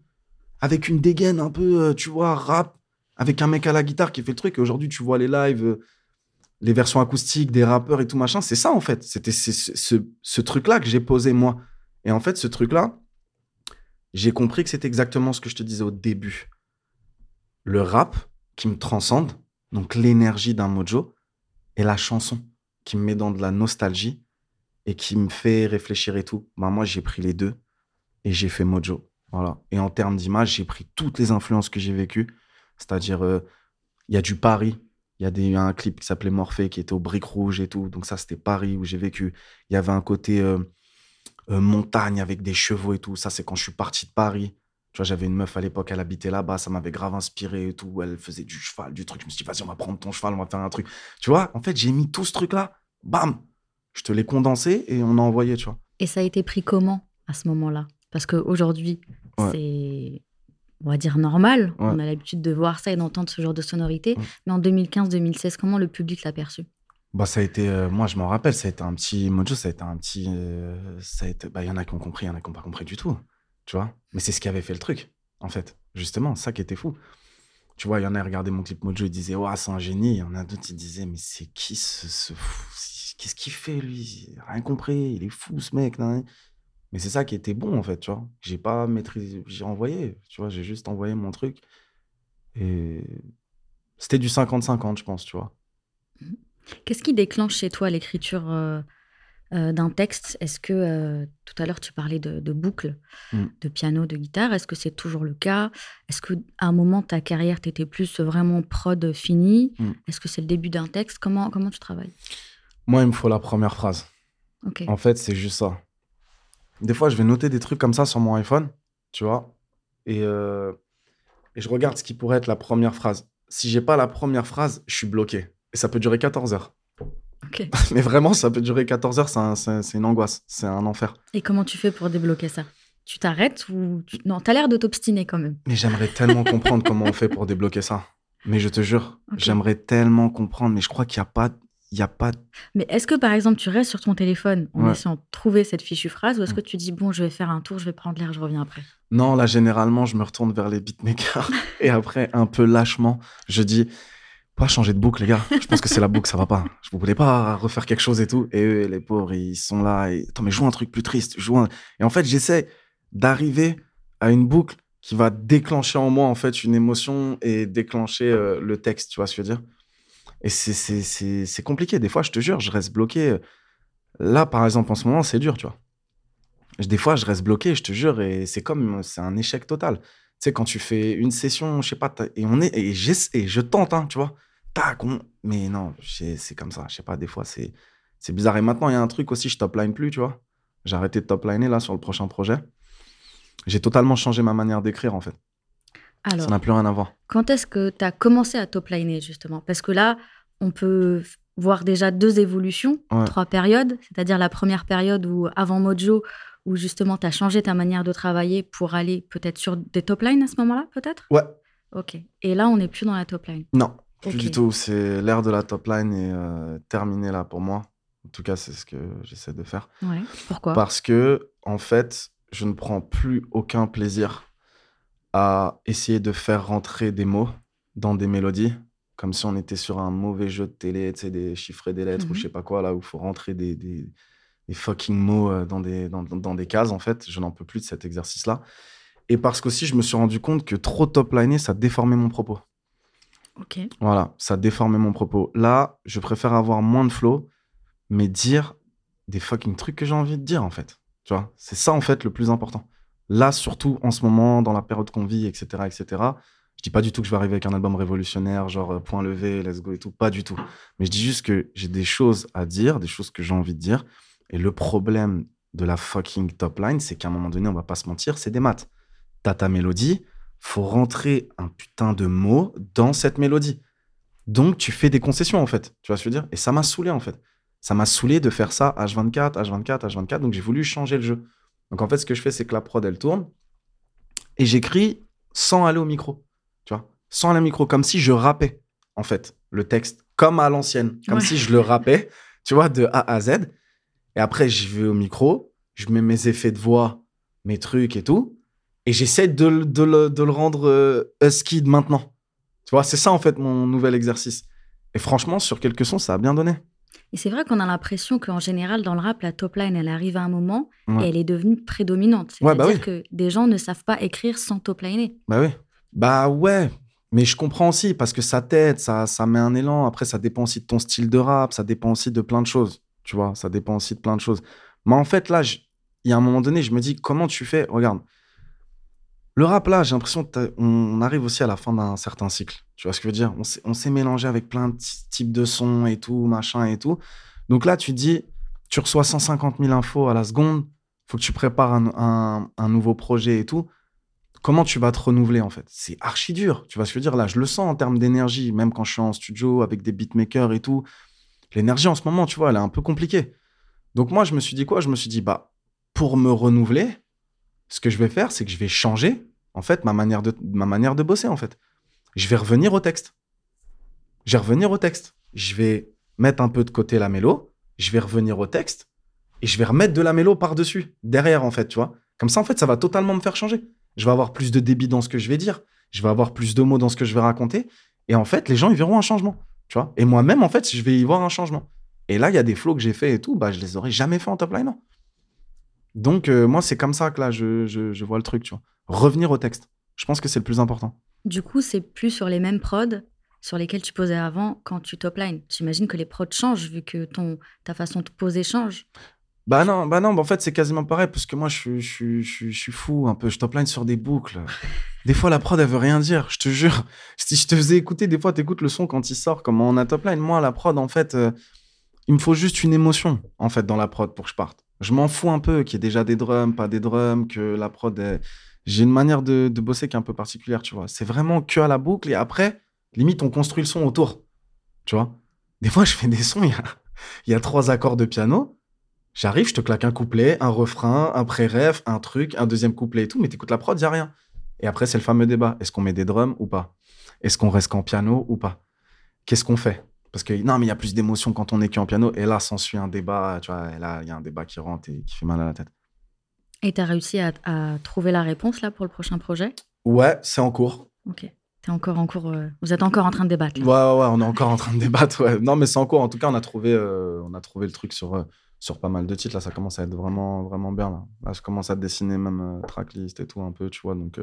Avec une dégaine un peu, euh, tu vois, rap, avec un mec à la guitare qui fait le truc. Et aujourd'hui, tu vois les lives, euh, les versions acoustiques des rappeurs et tout machin, c'est ça en fait. C'était ce, truc-là que j'ai posé moi. Et en fait, ce truc-là, j'ai compris que c'était exactement ce que je te disais au début. Le rap qui me transcende, donc l'énergie d'un mojo, et la chanson qui me met dans de la nostalgie et qui me fait réfléchir et tout. Bah, moi, j'ai pris les deux et j'ai fait mojo. Voilà. Et en termes d'image, j'ai pris toutes les influences que j'ai vécues. C'est-à-dire, euh, il y a du Paris, il y a des, un clip qui s'appelait Morphée qui était au Briques Rouge et tout. Donc ça, c'était Paris où j'ai vécu. Il y avait un côté euh, euh, montagne avec des chevaux et tout. Ça, c'est quand je suis parti de Paris. Tu vois, j'avais une meuf à l'époque, elle habitait là-bas, ça m'avait grave inspiré et tout. Elle faisait du cheval, du truc. Je me suis dit, vas-y, on va prendre ton cheval, on va faire un truc. Tu vois, en fait, j'ai mis tout ce truc-là, bam, je te l'ai condensé et on a envoyé, tu vois. Et ça a été pris comment à ce moment-là? Parce qu'aujourd'hui, c'est, on va dire, normal. On a l'habitude de voir ça et d'entendre ce genre de sonorité. Mais en 2015-2016, comment le public l'a perçu? Bah, ça a été, euh, moi, je m'en rappelle, ça a été un petit Mojo, ça a été un petit. Euh, ça a été, bah, il y en a qui ont compris, il y en a qui n'ont pas compris du tout. Tu vois Mais c'est ce qui avait fait le truc, en fait. Justement, ça qui était fou. Tu vois, il y en a qui regardaient mon clip Mojo, ils disaient, ouais, c'est un génie. Il y en a d'autres, ils disaient, mais c'est qui ce, fou? Qu'est-ce qu'il fait, lui? Rien compris, il est fou, ce mec. Mais c'est ça qui était bon, en fait, tu vois. J'ai pas maîtrisé, j'ai envoyé, tu vois, j'ai juste envoyé mon truc. Et c'était du 50-50, je pense, tu vois. Mmh. Qu'est-ce qui déclenche chez toi l'écriture euh, euh, d'un texte? Est-ce que, euh, tout à l'heure, tu parlais de, boucles, mmh. de piano, de guitare. Est-ce que c'est toujours le cas? Est-ce qu'à un moment, ta carrière, tu étais plus vraiment prod fini mmh. Est-ce que c'est le début d'un texte? Comment, comment tu travailles? Moi, il me faut la première phrase. En fait, c'est juste ça. Des fois, je vais noter des trucs comme ça sur mon iPhone, tu vois, et, et je regarde ce qui pourrait être la première phrase. Si j'ai pas la première phrase, je suis bloqué. Et ça peut durer 14 heures. Mais vraiment, ça peut durer 14 heures, c'est une angoisse, c'est un enfer. Et comment tu fais pour débloquer ça? Tu t'arrêtes ou tu... Non, t'as l'air de t'obstiner quand même. Mais j'aimerais tellement comprendre comment on fait pour débloquer ça. Mais je te jure, j'aimerais tellement comprendre, mais je crois qu'il n'y a pas... Il y a pas... Mais est-ce que par exemple tu restes sur ton téléphone en essayant de trouver cette fichue phrase ou est-ce que tu dis bon je vais faire un tour, je vais prendre l'air, je reviens après? Non, là généralement je me retourne vers les beatmakers et après un peu lâchement je dis pas changer de boucle, les gars. Je pense que c'est la boucle, ça va pas. Je vous voulais pas refaire quelque chose et tout. Et eux, les pauvres, ils sont là. Et... Attends, mais joue un truc plus triste. Joue Et en fait, j'essaie d'arriver à une boucle qui va déclencher en moi, en fait, une émotion et déclencher euh, le texte, tu vois ce que je veux dire? Et c'est compliqué. Des fois, je te jure, je reste bloqué. Là, par exemple, en ce moment, c'est dur, tu vois. Des fois, je reste bloqué, je te jure, et c'est comme, c'est un échec total. Tu sais, quand tu fais une session, je sais pas, et on est, et, et je tente, hein, tu vois mais non, c'est comme ça. Je sais pas, des fois, c'est bizarre. Et maintenant, il y a un truc aussi, je top line plus, tu vois. J'ai arrêté de top liner là sur le prochain projet. J'ai totalement changé ma manière d'écrire, en fait. Alors, ça n'a plus rien à voir. Quand est-ce que tu as commencé à top liner, justement? Parce que là, on peut voir déjà deux évolutions, trois périodes. C'est-à-dire la première période où, avant Mojo, où justement tu as changé ta manière de travailler pour aller peut-être sur des top lines à ce moment-là, peut-être? Ouais. Ok. Et là, on n'est plus dans la top line. Non, plus du tout. C'est l'ère de la top line est euh, terminée là pour moi. En tout cas, c'est ce que j'essaie de faire. Ouais. Pourquoi? Parce que, en fait, je ne prends plus aucun plaisir à essayer de faire rentrer des mots dans des mélodies, comme si on était sur un mauvais jeu de télé, tu sais, des chiffres et des lettres ou je mhm. sais pas quoi, là où il faut rentrer des, des, fucking mots euh, dans des, dans, dans, des cases, en fait. Je n'en peux plus de cet exercice-là. Et parce qu'aussi, je me suis rendu compte que trop top liner, ça déformait mon propos. Voilà, ça déformait mon propos. Là, je préfère avoir moins de flow, mais dire des fucking trucs que j'ai envie de dire, en fait. Tu vois, c'est ça, en fait, le plus important. Là, surtout en ce moment, dans la période qu'on vit, etc., etc., je dis pas du tout que je vais arriver avec un album révolutionnaire, genre euh, point levé, let's go et tout, pas du tout. Mais je dis juste que j'ai des choses à dire, des choses que j'ai envie de dire. Et le problème de la fucking top line, c'est qu'à un moment donné, on va pas se mentir, c'est des maths. T'as ta mélodie, faut rentrer un putain de mot dans cette mélodie. Donc, tu fais des concessions, en fait. Tu vois ce que je veux dire? Et ça m'a saoulé, en fait. Ça m'a saoulé de faire ça H24, H24, H24. Donc, j'ai voulu changer le jeu. Donc, en fait, ce que je fais, c'est que la prod, elle tourne. Et j'écris sans aller au micro. Tu vois Sans aller au micro. Comme si je rappais, en fait, le texte. Comme à l'ancienne. Comme si je le rappais, tu vois, de A à Z. Et après, j'y vais au micro. Je mets mes effets de voix, mes trucs et tout et j'essaie de, de, le, de, le, rendre euh, husky maintenant. Tu vois, c'est ça en fait mon nouvel exercice. Et franchement, sur quelques sons, ça a bien donné. Et c'est vrai qu'on a l'impression qu'en général, dans le rap, la top line, elle arrive à un moment et elle est devenue prédominante. Bah C'est-à-dire ouais, que des gens ne savent pas écrire sans top liner. Bah oui. Bah ouais. Mais je comprends aussi parce que ça t'aide, ça, ça met un élan. Après, ça dépend aussi de ton style de rap, ça dépend aussi de plein de choses. Tu vois, ça dépend aussi de plein de choses. Mais en fait, là, il y a un moment donné, je me dis, comment tu fais? Regarde, le rap, là, j'ai l'impression qu'on arrive aussi à la fin d'un certain cycle. Tu vois ce que je veux dire? On s'est mélangé avec plein de types de sons et tout, machin et tout. Donc là, tu dis, tu reçois 150 000 infos à la seconde, faut que tu prépares un, nouveau projet et tout. comment tu vas te renouveler en fait? C'est archi dur. Tu vois ce que je veux dire? Là, je le sens en termes d'énergie, même quand je suis en studio avec des beatmakers et tout. L'énergie en ce moment, tu vois, elle est un peu compliquée. Donc moi, je me suis dit quoi? Je me suis dit, bah, pour me renouveler, ce que je vais faire, c'est que je vais changer en fait ma manière de, ma manière de bosser en fait. Je vais revenir au texte. Je vais revenir au texte. Je vais mettre un peu de côté la mélo. Je vais revenir au texte et je vais remettre de la mélo par-dessus, derrière en fait, tu vois. Comme ça, en fait, ça va totalement me faire changer je vais avoir plus de débit dans ce que je vais dire, je vais avoir plus de mots dans ce que je vais raconter. Et en fait, les gens, ils verront un changement. Tu vois et moi-même, en fait, je vais y voir un changement. Et là, il y a des flows que j'ai fait et tout, bah, je les aurais jamais fait en top line. Donc, euh, moi, c'est comme ça que là, je, je, vois le truc, tu vois. Revenir au texte. Je pense que c'est le plus important. Du coup, c'est plus sur les mêmes prods sur lesquels tu posais avant quand tu top line. J'imagine que les prods changent vu que ton, ta façon de poser change. Bah non, bah non, bah en fait, c'est quasiment pareil parce que moi, je, je, je, je, suis fou un peu. Je top line sur des boucles. Des fois, la prod, elle veut rien dire, je te jure. Si je te faisais écouter, des fois, tu écoutes le son quand il sort, comme on a top line. Moi, la prod, en fait, euh, il me faut juste une émotion, en fait, dans la prod pour que je parte. Je m'en fous un peu qu'il y ait déjà des drums, pas des drums, que la prod est... J'ai une manière de, bosser qui est un peu particulière, tu vois. C'est vraiment que à la boucle et après, limite, on construit le son autour, tu vois. Des fois, je fais des sons, il y a, il trois accords de piano J'arrive, je te claque un couplet, un refrain, un pré-ref, un truc, un deuxième couplet et tout, mais t'écoutes la prod, y a rien. Et après, c'est le fameux débat. Est-ce qu'on met des drums ou pas? Est-ce qu'on reste qu'en piano ou pas? Qu'est-ce qu'on fait? Parce que non, mais il y a plus d'émotion quand on est qu'en piano. Et là, s'ensuit un débat, tu vois, là, il y a un débat qui rentre et qui fait mal à la tête. Et tu as réussi à, trouver la réponse là pour le prochain projet? Ouais, c'est en cours. Ok. Es encore en cours, euh, Vous êtes encore en train de débattre Ouais, ouais, on est encore en train de débattre. Ouais. Non, mais c'est en cours. En tout cas, on a trouvé, euh, on a trouvé le truc sur. Euh, sur pas mal de titres. Là, ça commence à être vraiment, vraiment bien. Là, là je commence à dessiner même tracklist et tout un peu, tu vois. Donc,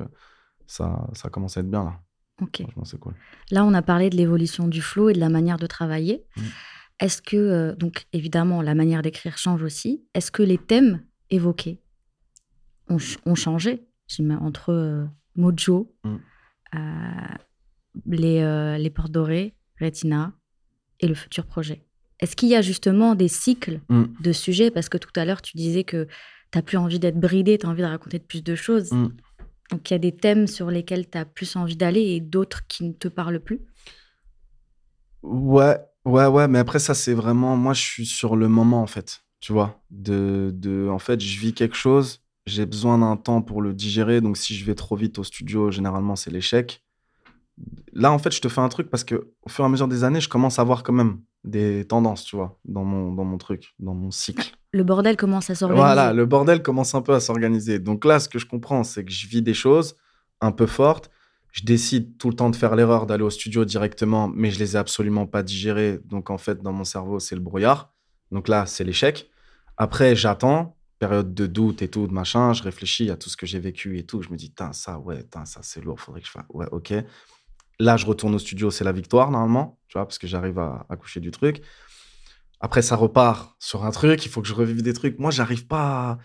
ça, ça commence à être bien là. Ok. c'est cool. Là, on a parlé de l'évolution du flow et de la manière de travailler. Mmh. Est-ce que, donc évidemment, la manière d'écrire change aussi. Est-ce que les thèmes évoqués ont, ont changé entre Mojo, mmh. les, les Portes Dorées, Retina et le futur projet est-ce qu'il y a justement des cycles mm. de sujets? Parce que tout à l'heure, tu disais que tu n'as plus envie d'être bridé, tu as envie de raconter de plus de choses. Mm. Donc il y a des thèmes sur lesquels tu as plus envie d'aller et d'autres qui ne te parlent plus? Ouais, ouais, ouais, mais après ça, c'est vraiment. Moi, je suis sur le moment, en fait. Tu vois de, de, En fait, je vis quelque chose, j'ai besoin d'un temps pour le digérer. Donc si je vais trop vite au studio, généralement, c'est l'échec. Là, en fait, je te fais un truc parce que au fur et à mesure des années, je commence à voir quand même des tendances, tu vois, dans mon, dans mon truc, dans mon cycle. Le bordel commence à s'organiser. Voilà, le bordel commence un peu à s'organiser. Donc là, ce que je comprends, c'est que je vis des choses un peu fortes. Je décide tout le temps de faire l'erreur d'aller au studio directement, mais je les ai absolument pas digérées. Donc en fait, dans mon cerveau, c'est le brouillard. Donc là, c'est l'échec. Après, j'attends, période de doute et tout, de machin. Je réfléchis à tout ce que j'ai vécu et tout. Je me dis, ça, ouais, ça, c'est lourd, faudrait que je fasse. Ouais, ok. Là, je retourne au studio, c'est la victoire normalement, tu vois, parce que j'arrive à, coucher du truc. Après, ça repart sur un truc, il faut que je revive des trucs. Moi, j'arrive pas.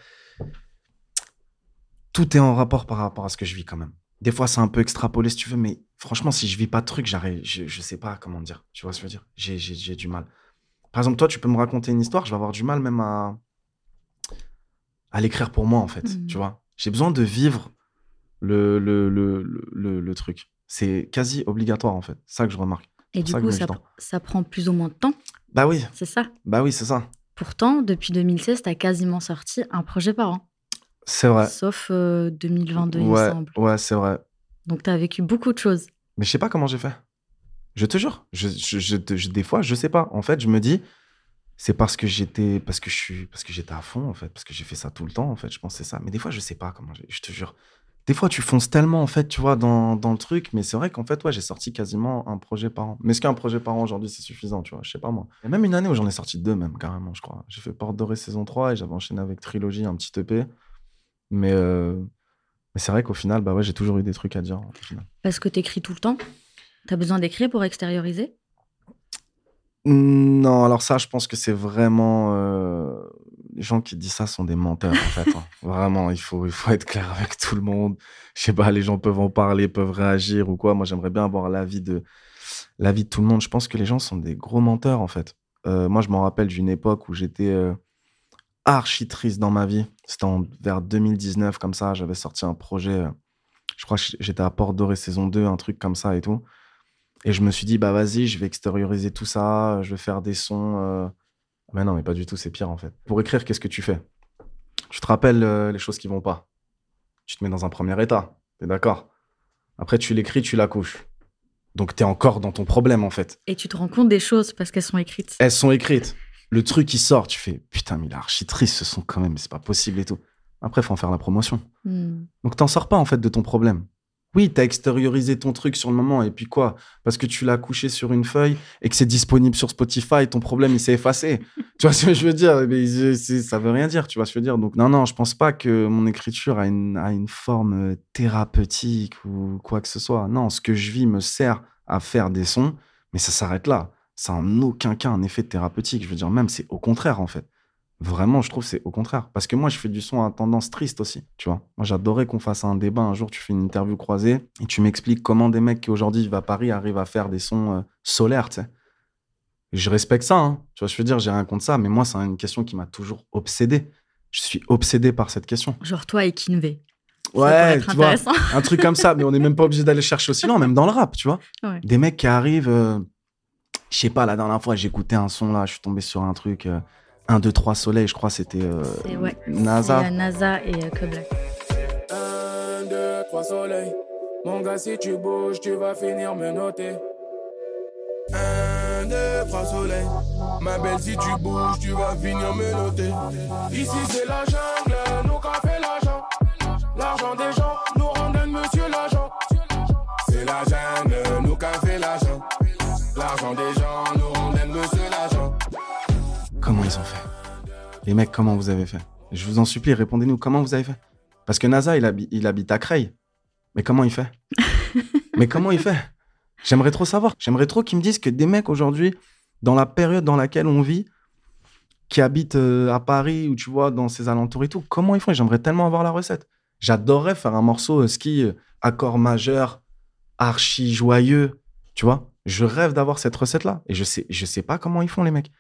Tout est en rapport par rapport à ce que je vis quand même. Des fois, c'est un peu extrapolé si tu veux, mais franchement, si je vis pas de trucs, j'arrive, je, je sais pas comment dire. Tu vois ce que je veux dire? J'ai du mal. Par exemple, toi, tu peux me raconter une histoire, je vais avoir du mal même à, à l'écrire pour moi, en fait. Mmh. Tu vois J'ai besoin de vivre le, le, le, le, le truc. C'est quasi obligatoire, en fait. C'est ça que je remarque. Et du coup, ça, prend plus ou moins de temps. Bah oui. C'est ça. Bah oui, c'est ça. Pourtant, depuis 2016, tu as quasiment sorti un projet par an. C'est vrai. Sauf 2022, euh, il me semble. Ouais, c'est vrai. Donc, tu as vécu beaucoup de choses. Mais je sais pas comment j'ai fait. Je te jure. Je, je, des fois, je sais pas. En fait, je me dis, c'est parce que j'étais parce que je suis parce que j'étais à fond en fait parce que j'ai fait ça tout le temps en fait je pense c'est ça mais des fois je sais pas comment je te jure des fois, tu fonces tellement, en fait, tu vois, dans, dans le truc. Mais c'est vrai qu'en fait, ouais, j'ai sorti quasiment un projet par an. Mais est-ce qu'un projet par an aujourd'hui, c'est suffisant, tu vois? Je sais pas, moi. A même une année où j'en ai sorti deux, même, carrément, je crois. J'ai fait Porte Dorée saison 3 et j'avais enchaîné avec Trilogie, un petit EP. Mais, euh, mais c'est vrai qu'au final, bah ouais, j'ai toujours eu des trucs à dire. Parce que tu écris tout le temps Tu as besoin d'écrire pour extérioriser non, alors ça, je pense que c'est vraiment. Euh, les gens qui disent ça sont des menteurs, en fait. Hein. Vraiment, il faut, il faut être clair avec tout le monde. Je sais pas, les gens peuvent en parler, peuvent réagir ou quoi. Moi, j'aimerais bien avoir l'avis de, l'avis de tout le monde. Je pense que les gens sont des gros menteurs, en fait. Euh, moi, je m'en rappelle d'une époque où j'étais euh, archi triste dans ma vie. C'était vers 2019, comme ça. J'avais sorti un projet Je crois que j'étais à Port Doré saison 2, un truc comme ça et tout. Et je me suis dit, bah vas-y, je vais extérioriser tout ça, je vais faire des sons. euh. Mais non, mais pas du tout, c'est pire en fait. Pour écrire, qu'est-ce que tu fais? Tu te rappelles euh, les choses qui vont pas. Tu te mets dans un premier état, t'es d'accord? Après, tu l'écris, tu la couches. Donc, t'es encore dans ton problème en fait. Et tu te rends compte des choses parce qu'elles sont écrites. Elles sont écrites. Le truc qui sort, tu fais putain, mais il est archi triste ce son quand même, c'est pas possible et tout. Après, faut en faire la promotion. Hmm. Donc, t'en sors pas en fait de ton problème. Oui, t'as extériorisé ton truc sur le moment, et puis quoi? Parce que tu l'as couché sur une feuille et que c'est disponible sur Spotify, ton problème il s'est effacé. tu vois ce que je veux dire? Mais ça veut rien dire, tu vois ce que je veux dire? Donc non, non, je pense pas que mon écriture a une, a une forme euh, thérapeutique ou quoi que ce soit. Non, ce que je vis me sert à faire des sons, mais ça s'arrête là. Ça en aucun cas un effet thérapeutique. Je veux dire, même c'est au contraire en fait. Vraiment, je trouve c'est au contraire. Parce que moi, je fais du son à tendance triste aussi, tu vois. Moi, j'adorais qu'on fasse un débat. Un jour, tu fais une interview croisée et tu m'expliques comment des mecs qui aujourd'hui vivent à Paris arrivent à faire des sons euh, solaires, tu sais. Je respecte ça, hein. tu vois, je veux dire, j'ai rien contre ça, mais moi, c'est une question qui m'a toujours obsédé. Je suis obsédé par cette question. Genre toi et pourrait Ouais, tu vois, un truc comme ça, mais on n'est même pas obligé d'aller chercher aussi loin, même dans le rap, tu vois. Ouais. Des mecs qui arrivent, euh, je sais pas, la dernière fois, j'écoutais un son là, je suis tombé sur un truc, 1, 2, 3 soleil, je crois, c'était euh, ouais. NASA. Euh, NASA et euh, Kubla. 1, 2, 3 soleils. Mon gars, si tu bouges, tu vas finir me noter. 1, 2, 3 soleils. Ma belle, si tu bouges, tu vas finir me noter. Ici, c'est la jungle, nous qu'a Les mecs, comment vous avez fait? Je vous en supplie, répondez-nous, comment vous avez fait? Parce que NASA, il, habi- il habite à Creil. Mais comment il fait? Mais comment il fait? J'aimerais trop savoir. J'aimerais trop qu'ils me disent que des mecs aujourd'hui, dans la période dans laquelle on vit, qui habitent euh, à Paris ou tu vois, dans ces alentours et tout, comment ils font? J'aimerais tellement avoir la recette. J'adorerais faire un morceau euh, ski, euh, accord majeur, archi joyeux, tu vois? Je rêve d'avoir cette recette-là. Et je sais, je sais pas comment ils font, les mecs.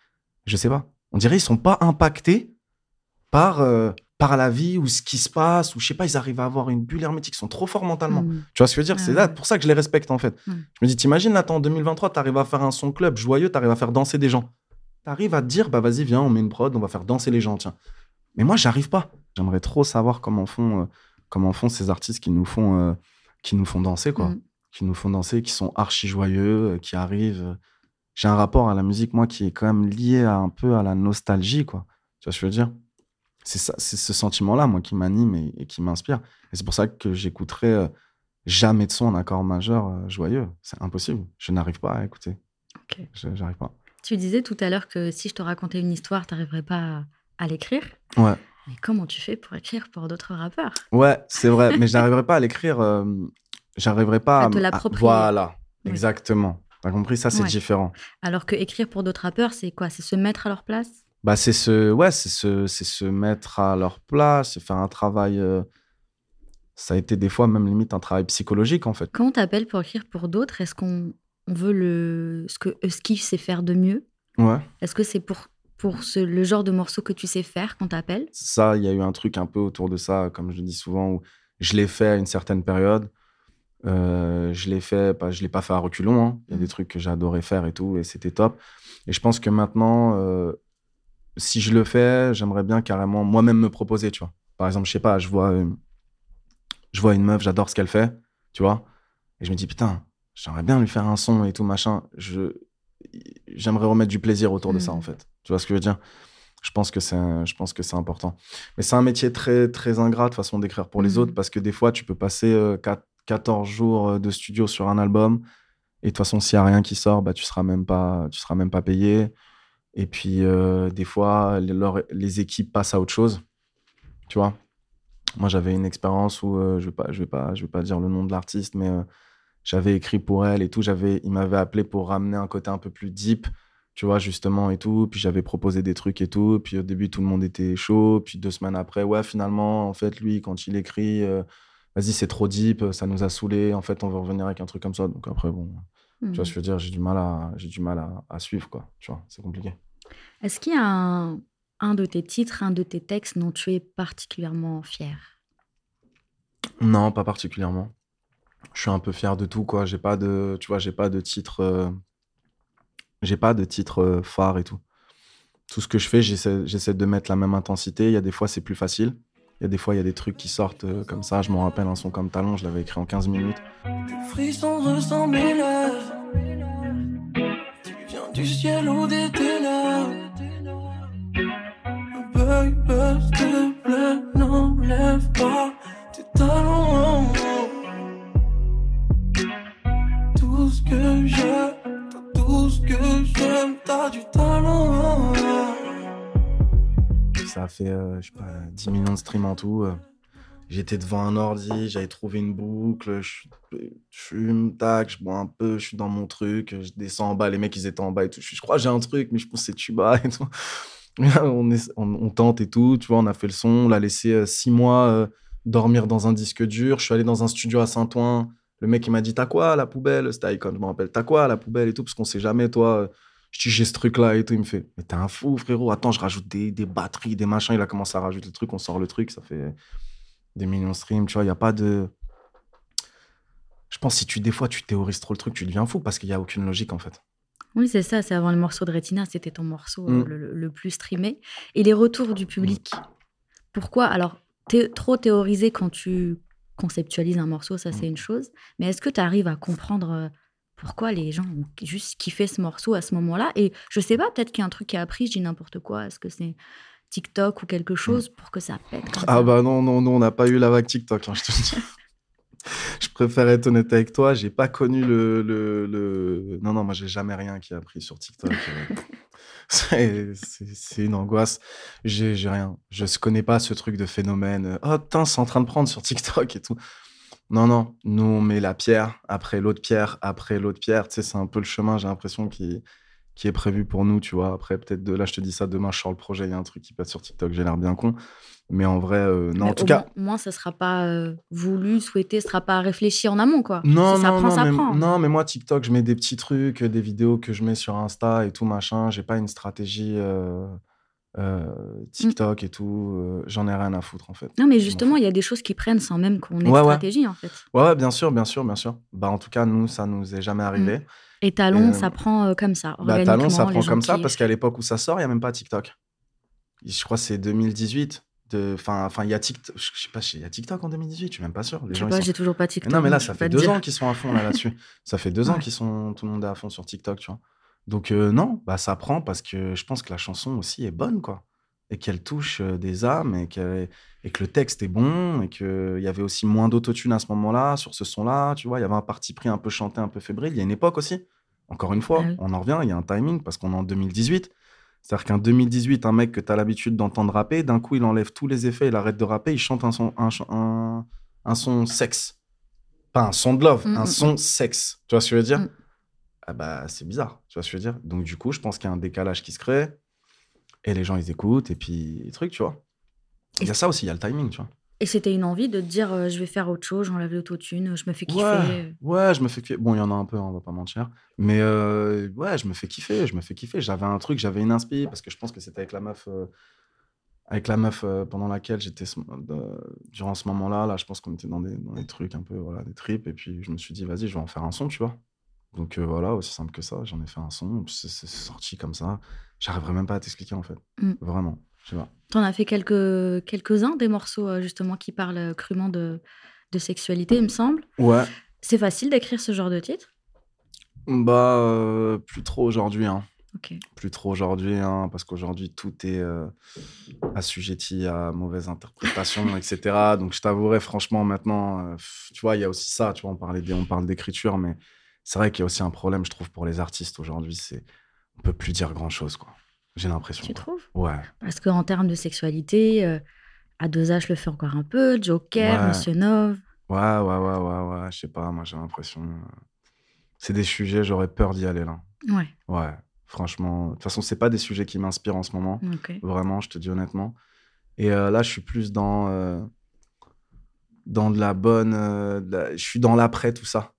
Je sais pas. On dirait ils sont pas impactés par, euh, par la vie ou ce qui se passe, ou je sais pas, ils arrivent à avoir une bulle hermétique, ils sont trop forts mentalement. Hmm. Tu vois ce que je veux dire? Ah C'est là ouais. pour ça que je les respecte en fait. Mm. Je me dis, t'imagines là, en 2023, t'arrives à faire un son club joyeux, t'arrives à faire danser des gens. T'arrives à te dire, bah vas-y, viens, on met une prod, on va faire danser les gens, tiens. Mais moi, j'arrive pas. J'aimerais trop savoir comment font, euh, comment font ces artistes qui nous font, euh, qui nous font danser, quoi. Mm. Qui nous font danser, qui sont archi joyeux, qui arrivent. J'ai un rapport à la musique, moi, qui est quand même lié à, un peu à la nostalgie, quoi. Tu vois ce que je veux dire? C'est ça, c'est ce sentiment-là, moi, qui m'anime et, et qui m'inspire. Et c'est pour ça que j'écouterai euh, jamais de son en accord majeur euh, joyeux. C'est impossible. Je n'arrive pas à écouter. Ok. J'arrive pas. Tu disais tout à l'heure que si je te racontais une histoire, t'arriverais pas à, à l'écrire. Ouais. Mais comment tu fais pour écrire pour d'autres rappeurs? Ouais, c'est vrai. mais je n'arriverai pas à l'écrire. euh, J'arriverai pas À te m- l'approprier. Voilà. Oui. Exactement. T'as compris Ça, c'est Ouais. différent. Alors que écrire pour d'autres rappeurs, c'est quoi? C'est se mettre à leur place? Bah, c'est se, ouais, c'est se, c'est se mettre à leur place, c'est faire un travail. euh, Ça a été des fois même limite un travail psychologique en fait. Comment t'appelles pour écrire pour d'autres? Est-ce qu'on on veut le ce que Husky sait faire de mieux? Ouais. Est-ce que c'est pour pour ce, le genre de morceau que tu sais faire qu'on t'appelle? Ça, il y a eu un truc un peu autour de ça, comme je dis souvent, où je l'ai fait à une certaine période. Euh, je l'ai fait, pas, je l'ai pas fait à reculons. hein. Il y a des trucs que j'adorais faire et tout, et c'était top. Et je pense que maintenant, euh, si je le fais, j'aimerais bien carrément moi-même me proposer, tu vois. Par exemple, je sais pas, je vois, euh, je vois une meuf, j'adore ce qu'elle fait, tu vois, et je me dis putain, j'aimerais bien lui faire un son et tout machin. Je, j'aimerais remettre du plaisir autour de ça en fait. Tu vois ce que je veux dire? Je pense que c'est, je pense que c'est important. Mais c'est un métier très très ingrat de façon d'écrire pour les Mhm. autres parce que des fois tu peux passer euh, quat- 14 jours euh, de studio sur un album et de toute façon s'il y a rien qui sort, bah tu seras même pas, seras même pas payé. Et puis euh, des fois les, les équipes passent à autre chose, tu vois? Moi j'avais une expérience où euh, je vais pas, je vais vais pas dire le nom de l'artiste, mais j'avais écrit pour elle et tout. Il m'avait appelé pour ramener un côté un peu plus deep, tu vois, justement et tout. Puis j'avais proposé des trucs et tout. Puis au début, tout le monde était chaud. Puis deux semaines après, ouais, finalement, en fait, lui, quand il écrit, vas-y, c'est trop deep, ça nous a saoulés. En fait, on veut revenir avec un truc comme ça. Donc après, bon, tu vois que je veux dire, j'ai du mal à, j'ai du mal à, à suivre, quoi. Tu vois, c'est compliqué. Est-ce qu'il y a un, un de tes titres, un de tes textes dont tu es particulièrement fier Non, pas particulièrement. je suis un peu fier de tout, quoi. J'ai pas de, tu vois, j'ai pas de titre, euh, j'ai pas de titre euh, phare et tout. Tout ce que je fais, j'essaie, j'essaie de mettre la même intensité. Il y a des fois, c'est plus facile. Il y a des fois, il y a des trucs qui sortent euh, comme ça. Je me rappelle un son comme Talon, je l'avais écrit en 15 minutes. Frissons ressent mes lèvres. Tu viens du ciel ou des Ça fait, euh, je sais pas, 10 millions de streams en tout. euh. J'étais devant un ordi, j'avais trouvé une boucle, je fume, tac, je bois un peu, je suis dans mon truc, je descends en bas, les mecs ils étaient en bas et tout. Je, crois j'ai un truc, mais je pense c'est tuba et tout. on, tente et tout, tu vois, on a fait le son, on l'a laissé euh, six mois dormir dans un disque dur. Je suis allé dans un studio à Saint-Ouen. Le mec il m'a dit T'as quoi la poubelle C'était Icon, je me rappelle. T'as quoi la poubelle et tout, parce qu'on sait jamais, toi. Je dis J'ai ce truc-là et tout. Il me fait Mais t'es un fou, frérot. Attends, je rajoute des, des batteries, des machins. Il a commencé à rajouter le truc, on sort le truc, ça fait des millions de streams, tu vois. Il n'y a pas de. Je pense si tu, des fois, tu théorises trop le truc, tu deviens fou parce qu'il n'y a aucune logique en fait. Oui, c'est ça, c'est avant le morceau de Retina, c'était ton morceau euh, Mm. le, plus streamé. Et les retours du public, pourquoi? Alors, thé- trop théoriser quand tu conceptualises un morceau, ça c'est Mm. une chose, mais est-ce que tu arrives à comprendre euh, pourquoi les gens ont juste kiffé ce morceau à ce moment-là? Et je sais pas, peut-être qu'il y a un truc qui a appris, je dis n'importe quoi, est-ce que c'est TikTok ou quelque chose pour que ça pète Ah ça bah non, non, non, on n'a pas eu la vague TikTok, hein, je te dis. je préfère être honnête avec toi, j'ai pas connu le, le, le- Non, non, moi j'ai jamais rien qui a pris sur TikTok. euh. c'est une angoisse. J'ai j'ai rien. Je ne connais pas ce truc de phénomène. euh, Oh putain, c'est en train de prendre sur TikTok et tout. Non, non, nous on met la pierre, après l'autre pierre, après l'autre pierre. Tu sais, c'est un peu le chemin, j'ai l'impression, qui, qui est prévu pour nous, tu vois. Après, peut-être de là, je te dis ça, demain, je sors le projet, il y a un truc qui passe sur TikTok, j'ai l'air bien con. Mais en vrai, euh, non, Mais en tout cas. moins, ça sera pas euh, voulu, souhaité, ce sera pas réfléchi en amont, quoi. Non, si ça non, prend, non, ça mais, prend. non, mais moi, TikTok, je mets des petits trucs, des vidéos que je mets sur Insta et tout, machin. J'ai pas une stratégie euh, euh, TikTok et tout. euh, J'en ai rien à foutre, en fait. Non, mais justement, il y a des choses qui prennent sans même qu'on ait Ouais, de ouais. stratégie, en fait. Ouais, ouais, bien sûr, bien sûr, bien sûr. Bah, en tout cas, nous, ça nous est jamais arrivé. Et Talon, Euh, ça prend euh, comme ça. Bah, Talon, ça prend comme ça parce qu'à l'époque où ça sort, il n'y a même pas TikTok. Je crois que c'est 2018. de- Enfin, enfin, il y a TikTok. Je sais pas, il y a TikTok en 2018, je suis même pas sûr. Les Je sais gens, ils pas, sont- j'ai toujours pas TikTok. non, mais là, ça fait deux dire. ans qu'ils sont à fond là, là-dessus. ça fait deux ans qu'ils sont, tout le monde est à fond sur TikTok, tu vois. Donc, euh, non, bah, ça prend parce que je pense que la chanson aussi est bonne, quoi. Et qu'elle touche euh, des âmes et, que le texte est bon et qu'il y avait aussi moins d'autotune à ce moment-là, sur ce son-là, tu vois. Il y avait un parti pris un peu chanté, un peu fébrile. Il y a une époque aussi. Encore une fois, Ah oui. on en revient, il y a un timing parce qu'on est en 2018. C'est-à-dire qu'en 2018, un mec que tu as l'habitude d'entendre rapper, d'un coup, il enlève tous les effets, il arrête de rapper, il chante un son, un, un, un son sexe. Pas un son de love, Mm, un mm, son sexe. Tu vois ce que je veux dire? Ah bah, c'est bizarre. Tu vois ce que je veux dire? Donc, du coup, je pense qu'il y a un décalage qui se crée et les gens, ils écoutent et puis, truc, tu vois. Il y a ça aussi, il y a le timing, tu vois. Et c'était une envie de te dire euh, je vais faire autre chose, j'enlève l'autotune, je me fais kiffer. Ouais, ouais, je me fais kiffer. Bon, il y en a un peu, hein, on va pas mentir. Mais euh, ouais, je me fais kiffer, je me fais kiffer. J'avais un truc, j'avais une inspi, parce que je pense que c'était avec la meuf, euh, avec la meuf euh, pendant laquelle j'étais durant ce moment-là. Là, je pense qu'on était dans des, dans des trucs un peu, voilà, des trips. Et puis je me suis dit, vas-y, je vais en faire un son, tu vois. Donc euh, voilà, aussi simple que ça, j'en ai fait un son. C'est sorti comme ça. J'arriverai même pas à t'expliquer, en fait. Mm. Vraiment, je sais pas. T'en as fait quelques, quelques-uns des morceaux euh, justement qui parlent euh, crûment de, de sexualité, il me semble. Ouais, C'est facile d'écrire ce genre de titre? Bah, euh, plus trop aujourd'hui, hein. Plus trop aujourd'hui, hein, parce qu'aujourd'hui, tout est euh, assujetti à mauvaise interprétation, etc. Donc, je t'avouerai, franchement, maintenant, euh, tu vois, il y a aussi ça, tu vois, on, parlait des- on parle d'écriture, mais c'est vrai qu'il y a aussi un problème, je trouve, pour les artistes aujourd'hui, c'est on peut plus dire grand-chose, quoi. J'ai l'impression. Tu quoi. trouves? Ouais. Parce qu'en termes de sexualité, euh, à dosage le fait encore un peu, Joker, Ouais. Monsieur Nove. Ouais, ouais, ouais, ouais, ouais, je sais pas, moi, j'ai l'impression... euh, C'est des sujets, j'aurais peur d'y aller, là. Ouais, Ouais, franchement. De toute façon, c'est pas des sujets qui m'inspirent en ce moment. Vraiment, je te dis honnêtement. Et euh, là, je suis plus dans, euh, dans de la bonne. de la- Je suis dans l'après tout ça.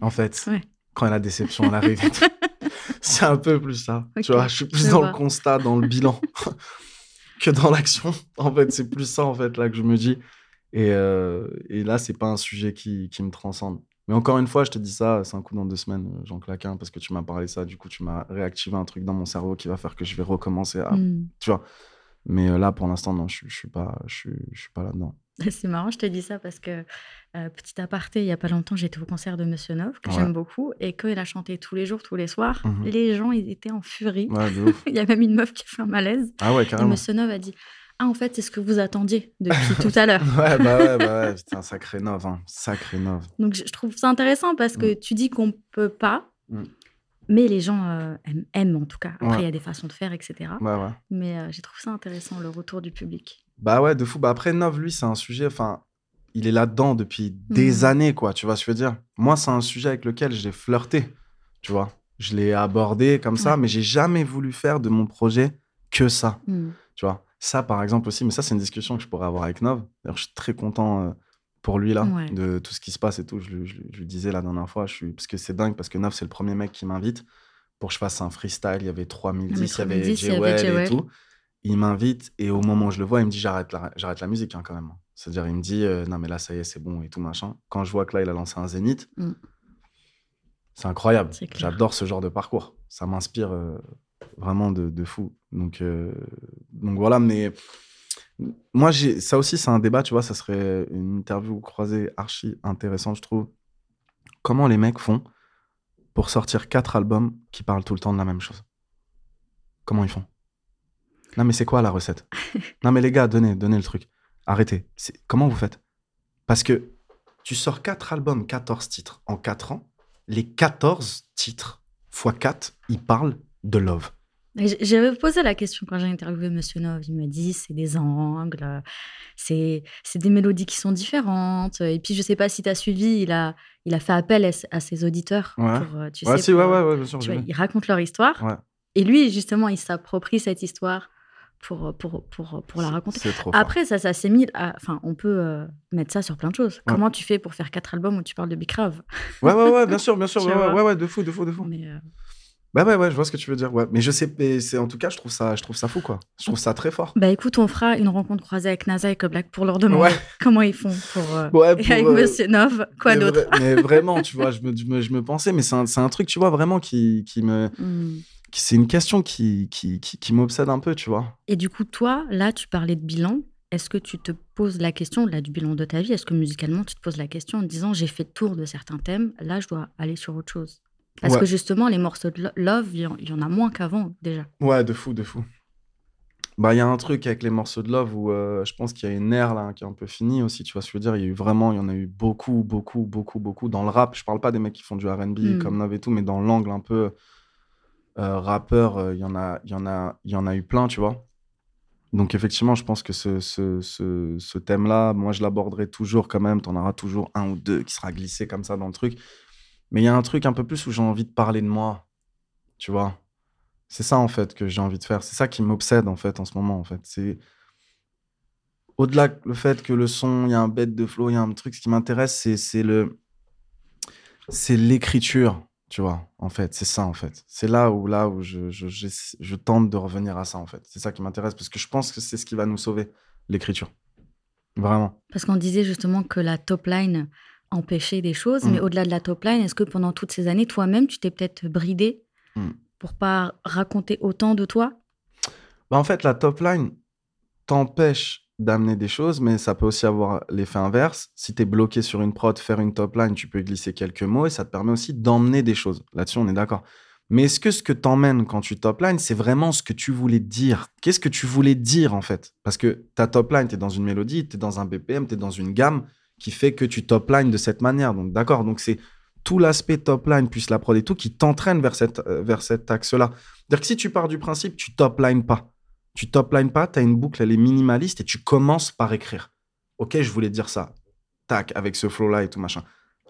En fait, Ouais. quand la déception elle arrive. c'est un peu plus ça. Tu vois, je suis plus je dans vois. le constat, dans le bilan, que dans l'action. En fait, c'est plus ça, en fait, là, que je me dis. Et, euh, et là, c'est pas un sujet qui, qui me transcende. Mais encore une fois, je te dis ça, c'est un coup dans deux semaines, euh, j'en claque un, parce que tu m'as parlé ça, du coup, tu m'as réactivé un truc dans mon cerveau qui va faire que je vais recommencer à. Hmm. Tu vois. Mais euh, là, pour l'instant, non, je, je suis pas, je suis pas là-dedans. C'est marrant, je te dis ça parce que, euh, petit aparté, il y a pas longtemps, j'étais au concert de Monsieur Nov, que Ouais. j'aime beaucoup, et quand il a chanté tous les jours, tous les soirs, Mhm. les gens, ils étaient en furie. Ouais. Il y a même une meuf qui a fait un malaise. Ah ouais, Et carrément. Monsieur Nov a dit Ah, en fait, c'est ce que vous attendiez depuis tout à l'heure. Ouais, bah ouais, bah ouais, c'est un sacré nov, hein. Sacré nov. Donc, je trouve ça intéressant parce que tu dis qu'on peut pas, Mm. mais les gens euh, aiment, aiment en tout cas. Après, il Ouais. y a des façons de faire, etc. Ouais, ouais. Mais euh, j'ai trouvé ça intéressant, le retour du public. Bah ouais, de fou. Bah après, Nov, lui, c'est un sujet, enfin, il est là-dedans depuis des Mhm. années, quoi. Tu vois ce que je veux dire Moi, c'est un sujet avec lequel j'ai flirté, tu vois. Je l'ai abordé comme ça, Ouais. mais j'ai jamais voulu faire de mon projet que ça, Mm. tu vois. Ça, par exemple, aussi, mais ça, c'est une discussion que je pourrais avoir avec Nov. D'ailleurs, je suis très content euh, pour lui, là, Ouais. de tout ce qui se passe et tout. Je, lui- je disais la dernière fois, je suis... parce que c'est dingue, parce que Nov, c'est le premier mec qui m'invite pour que je fasse un freestyle. Il y avait 3010, il y avait 3010, il y avait Jewel et tout. Il m'invite et au moment où je le vois, il me dit j'arrête la, j'arrête la musique hein, quand même. C'est-à-dire, il me dit euh, non, mais là, ça y est, c'est bon et tout machin. Quand je vois que là, il a lancé un Zénith, Mm. c'est incroyable. C'est. J'adore ce genre de parcours. Ça m'inspire euh, vraiment de, de fou. Donc, euh, donc voilà, mais moi, j'ai ça aussi, c'est un débat, tu vois. Ça serait une interview croisée archi intéressante, je trouve. Comment les mecs font pour sortir quatre albums qui parlent tout le temps de la même chose? Comment ils font? Non, mais c'est quoi la recette? Non, mais les gars, donnez, donnez le truc. Arrêtez. Comment vous faites? Parce que tu sors quatre albums, 14 titres en 4 ans. Les 14 titres x 4, ils parlent de love. J'avais posé la question quand j'ai interviewé Monsieur Nov. Il m'a dit c'est des angles, c'est des mélodies qui sont différentes. Et puis je sais pas si tu as suivi, il a il a fait appel à, ses auditeurs. Ouais. Pour, euh, tu ouais, sais, si, pour, ouais, euh, ouais, ouais, bien sûr. vois, ils racontent leur histoire. Ouais. Et lui justement, il s'approprie cette histoire pour pour pour pour la raconter. C'est trop fort. Après ça, ça s'est mis. à- Enfin, on peut euh, mettre ça sur plein de choses. Comment tu fais pour faire quatre albums où tu parles de Bicrave Ouais, ouais, ouais, bien sûr, bien sûr. Ouais, ouais, ouais, ouais, de fou, de fou, de fou. Mais euh, Ouais, ouais, ouais, je vois ce que tu veux dire. Ouais. Mais je sais, mais c'est en tout cas, je trouve ça, je trouve ça fou, quoi. Je trouve ça très fort. bah écoute, on fera une rencontre croisée avec NASA et Koblak pour leur demander Ouais. comment ils font pour. euh, Ouais, Et pour, avec euh, Monsieur Nov, quoi d'autre vra- Mais vraiment, tu vois, je me, je me, je me pensais, mais c'est un, un truc, tu vois, vraiment qui, qui me. Hmm. C'est une question qui, qui, qui, qui m'obsède un peu, tu vois. Et du coup, toi, là, tu parlais de bilan. Est-ce que tu te poses la question, là, du bilan de ta vie? Est-ce que musicalement, tu te poses la question en te disant j'ai fait tour de certains thèmes, là, je dois aller sur autre chose? Parce Ouais. que justement, les morceaux de lo- love, il y, en- il y en a moins qu'avant, déjà. Ouais, de fou, de fou. Bah, il y a un truc avec les morceaux de Love où euh, je pense qu'il y a une ère là qui est un peu finie aussi, tu vois ce que je veux dire? Il y a eu vraiment, il y en a eu beaucoup, beaucoup, beaucoup, beaucoup. Dans le rap, je parle pas des mecs qui font du RB Mm. comme Love et tout, mais dans l'angle un peu euh, rappeur, euh, il y en a, il y en a, il y en a eu plein, tu vois. Donc effectivement, je pense que ce, ce, ce, thème-là, moi je l'aborderai toujours quand même. Tu en auras toujours un ou deux qui sera glissé comme ça dans le truc. Mais il y a un truc un peu plus où j'ai envie de parler de moi, tu vois. C'est ça en fait que j'ai envie de faire. C'est ça qui m'obsède en fait en ce moment en fait. C'est au-delà le fait que le son, il y a un bête de flow, il y a un truc. Ce qui m'intéresse, c'est le c'est l'écriture, tu vois. En fait, c'est ça en fait. C'est là où là où je, je, j'essa- je tente de revenir à ça en fait. C'est ça qui m'intéresse parce que je pense que c'est ce qui va nous sauver, l'écriture. Vraiment. Parce qu'on disait justement que la top line empêchait des choses, mais au-delà de la top line, est-ce que pendant toutes ces années, toi-même, tu t'es peut-être bridé Mm. pour pas raconter autant de toi? Bah, en fait, la top line t'empêche d'amener des choses, mais ça peut aussi avoir l'effet inverse. Si tu es bloqué sur une prod, faire une top line, tu peux glisser quelques mots et ça te permet aussi d'emmener des choses. Là-dessus, on est d'accord. Mais est-ce que ce que t'emmènes quand tu top line, c'est vraiment ce que tu voulais dire? Qu'est-ce que tu voulais dire en fait? Parce que ta top line, tu es dans une mélodie, tu es dans un BPM, tu es dans une gamme qui fait que tu top line de cette manière. Donc d'accord, donc c'est tout l'aspect top line plus la prod et tout qui t'entraîne vers, cette, euh, vers cet axe-là. C'est-à-dire que si tu pars du principe, tu top line pas. Tu top line pas, tu as une boucle, elle est minimaliste et tu commences par écrire. Ok, je voulais dire ça. Tac, avec ce flow-là et tout machin.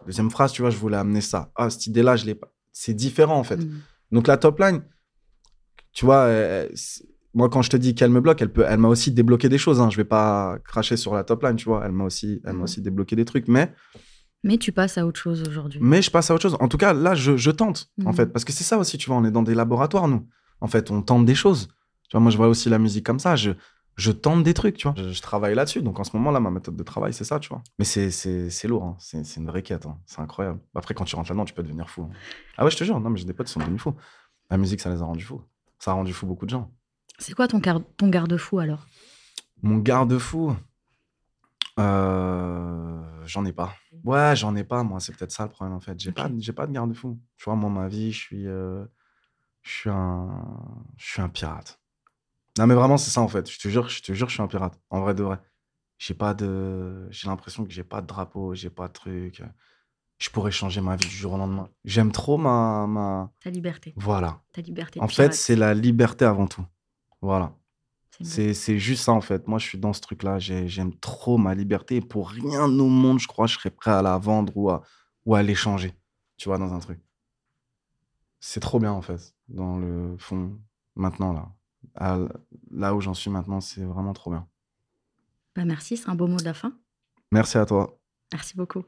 Deuxième phrase, tu vois, je voulais amener ça. Ah, cette idée-là, je l'ai pas. C'est différent en fait. Mm. Donc la top line, tu vois, euh, c'est- moi quand je te dis qu'elle me bloque, elle peut, elle m'a aussi débloqué des choses. Hein. Je vais pas cracher sur la top line, tu vois. Elle m'a aussi, elle m'a Mhm. aussi débloqué des trucs. Mais, Mais tu passes à autre chose aujourd'hui. mais je passe à autre chose. En tout cas, là, je, je tente en Mhm. fait, parce que c'est ça aussi, tu vois. On est dans des laboratoires, nous. En fait, on tente des choses. Vois, moi, je vois aussi la musique comme ça. Je, je tente des trucs, tu vois. Je, je travaille là-dessus. Donc en ce moment, là, ma méthode de travail, c'est ça, tu vois. Mais c'est, c'est, c'est lourd, hein. c'est, c'est une vraie quête. hein. C'est incroyable. Après, quand tu rentres là-dedans, tu peux devenir fou. hein. Ah ouais, je te jure, non, mais j'ai des potes qui sont devenus fous. La musique, ça les a rendus fous. Ça a rendu fou beaucoup de gens. C'est quoi ton, ton garde-fou alors? Mon garde-fou, euh, j'en ai pas. Ouais, j'en ai pas, moi. C'est peut-être ça le problème, en fait. J'ai Ok. pas, j'ai pas de garde-fou. Tu vois, moi, ma vie, je suis, euh, je suis un, je suis un pirate. Non, mais vraiment, c'est ça, en fait. Je te jure, je te jure, je suis un pirate. En vrai de vrai. J'ai pas de, j'ai l'impression que j'ai pas de drapeau, j'ai pas de truc. Je pourrais changer ma vie du jour au lendemain. J'aime trop ma, ma, Ta liberté. voilà. Ta liberté. En fait, c'est la liberté avant tout. Voilà. C'est juste ça, en fait. Moi, je suis dans ce truc-là. J'ai- J'aime trop ma liberté. Et pour rien au monde, je crois, je serais prêt à la vendre ou à, ou à l'échanger. Tu vois, dans un truc. C'est trop bien, en fait. Dans le fond, maintenant, là. À- là où j'en suis maintenant, c'est vraiment trop bien. Bah, merci, c'est un beau mot de la fin. Merci à toi. Merci beaucoup.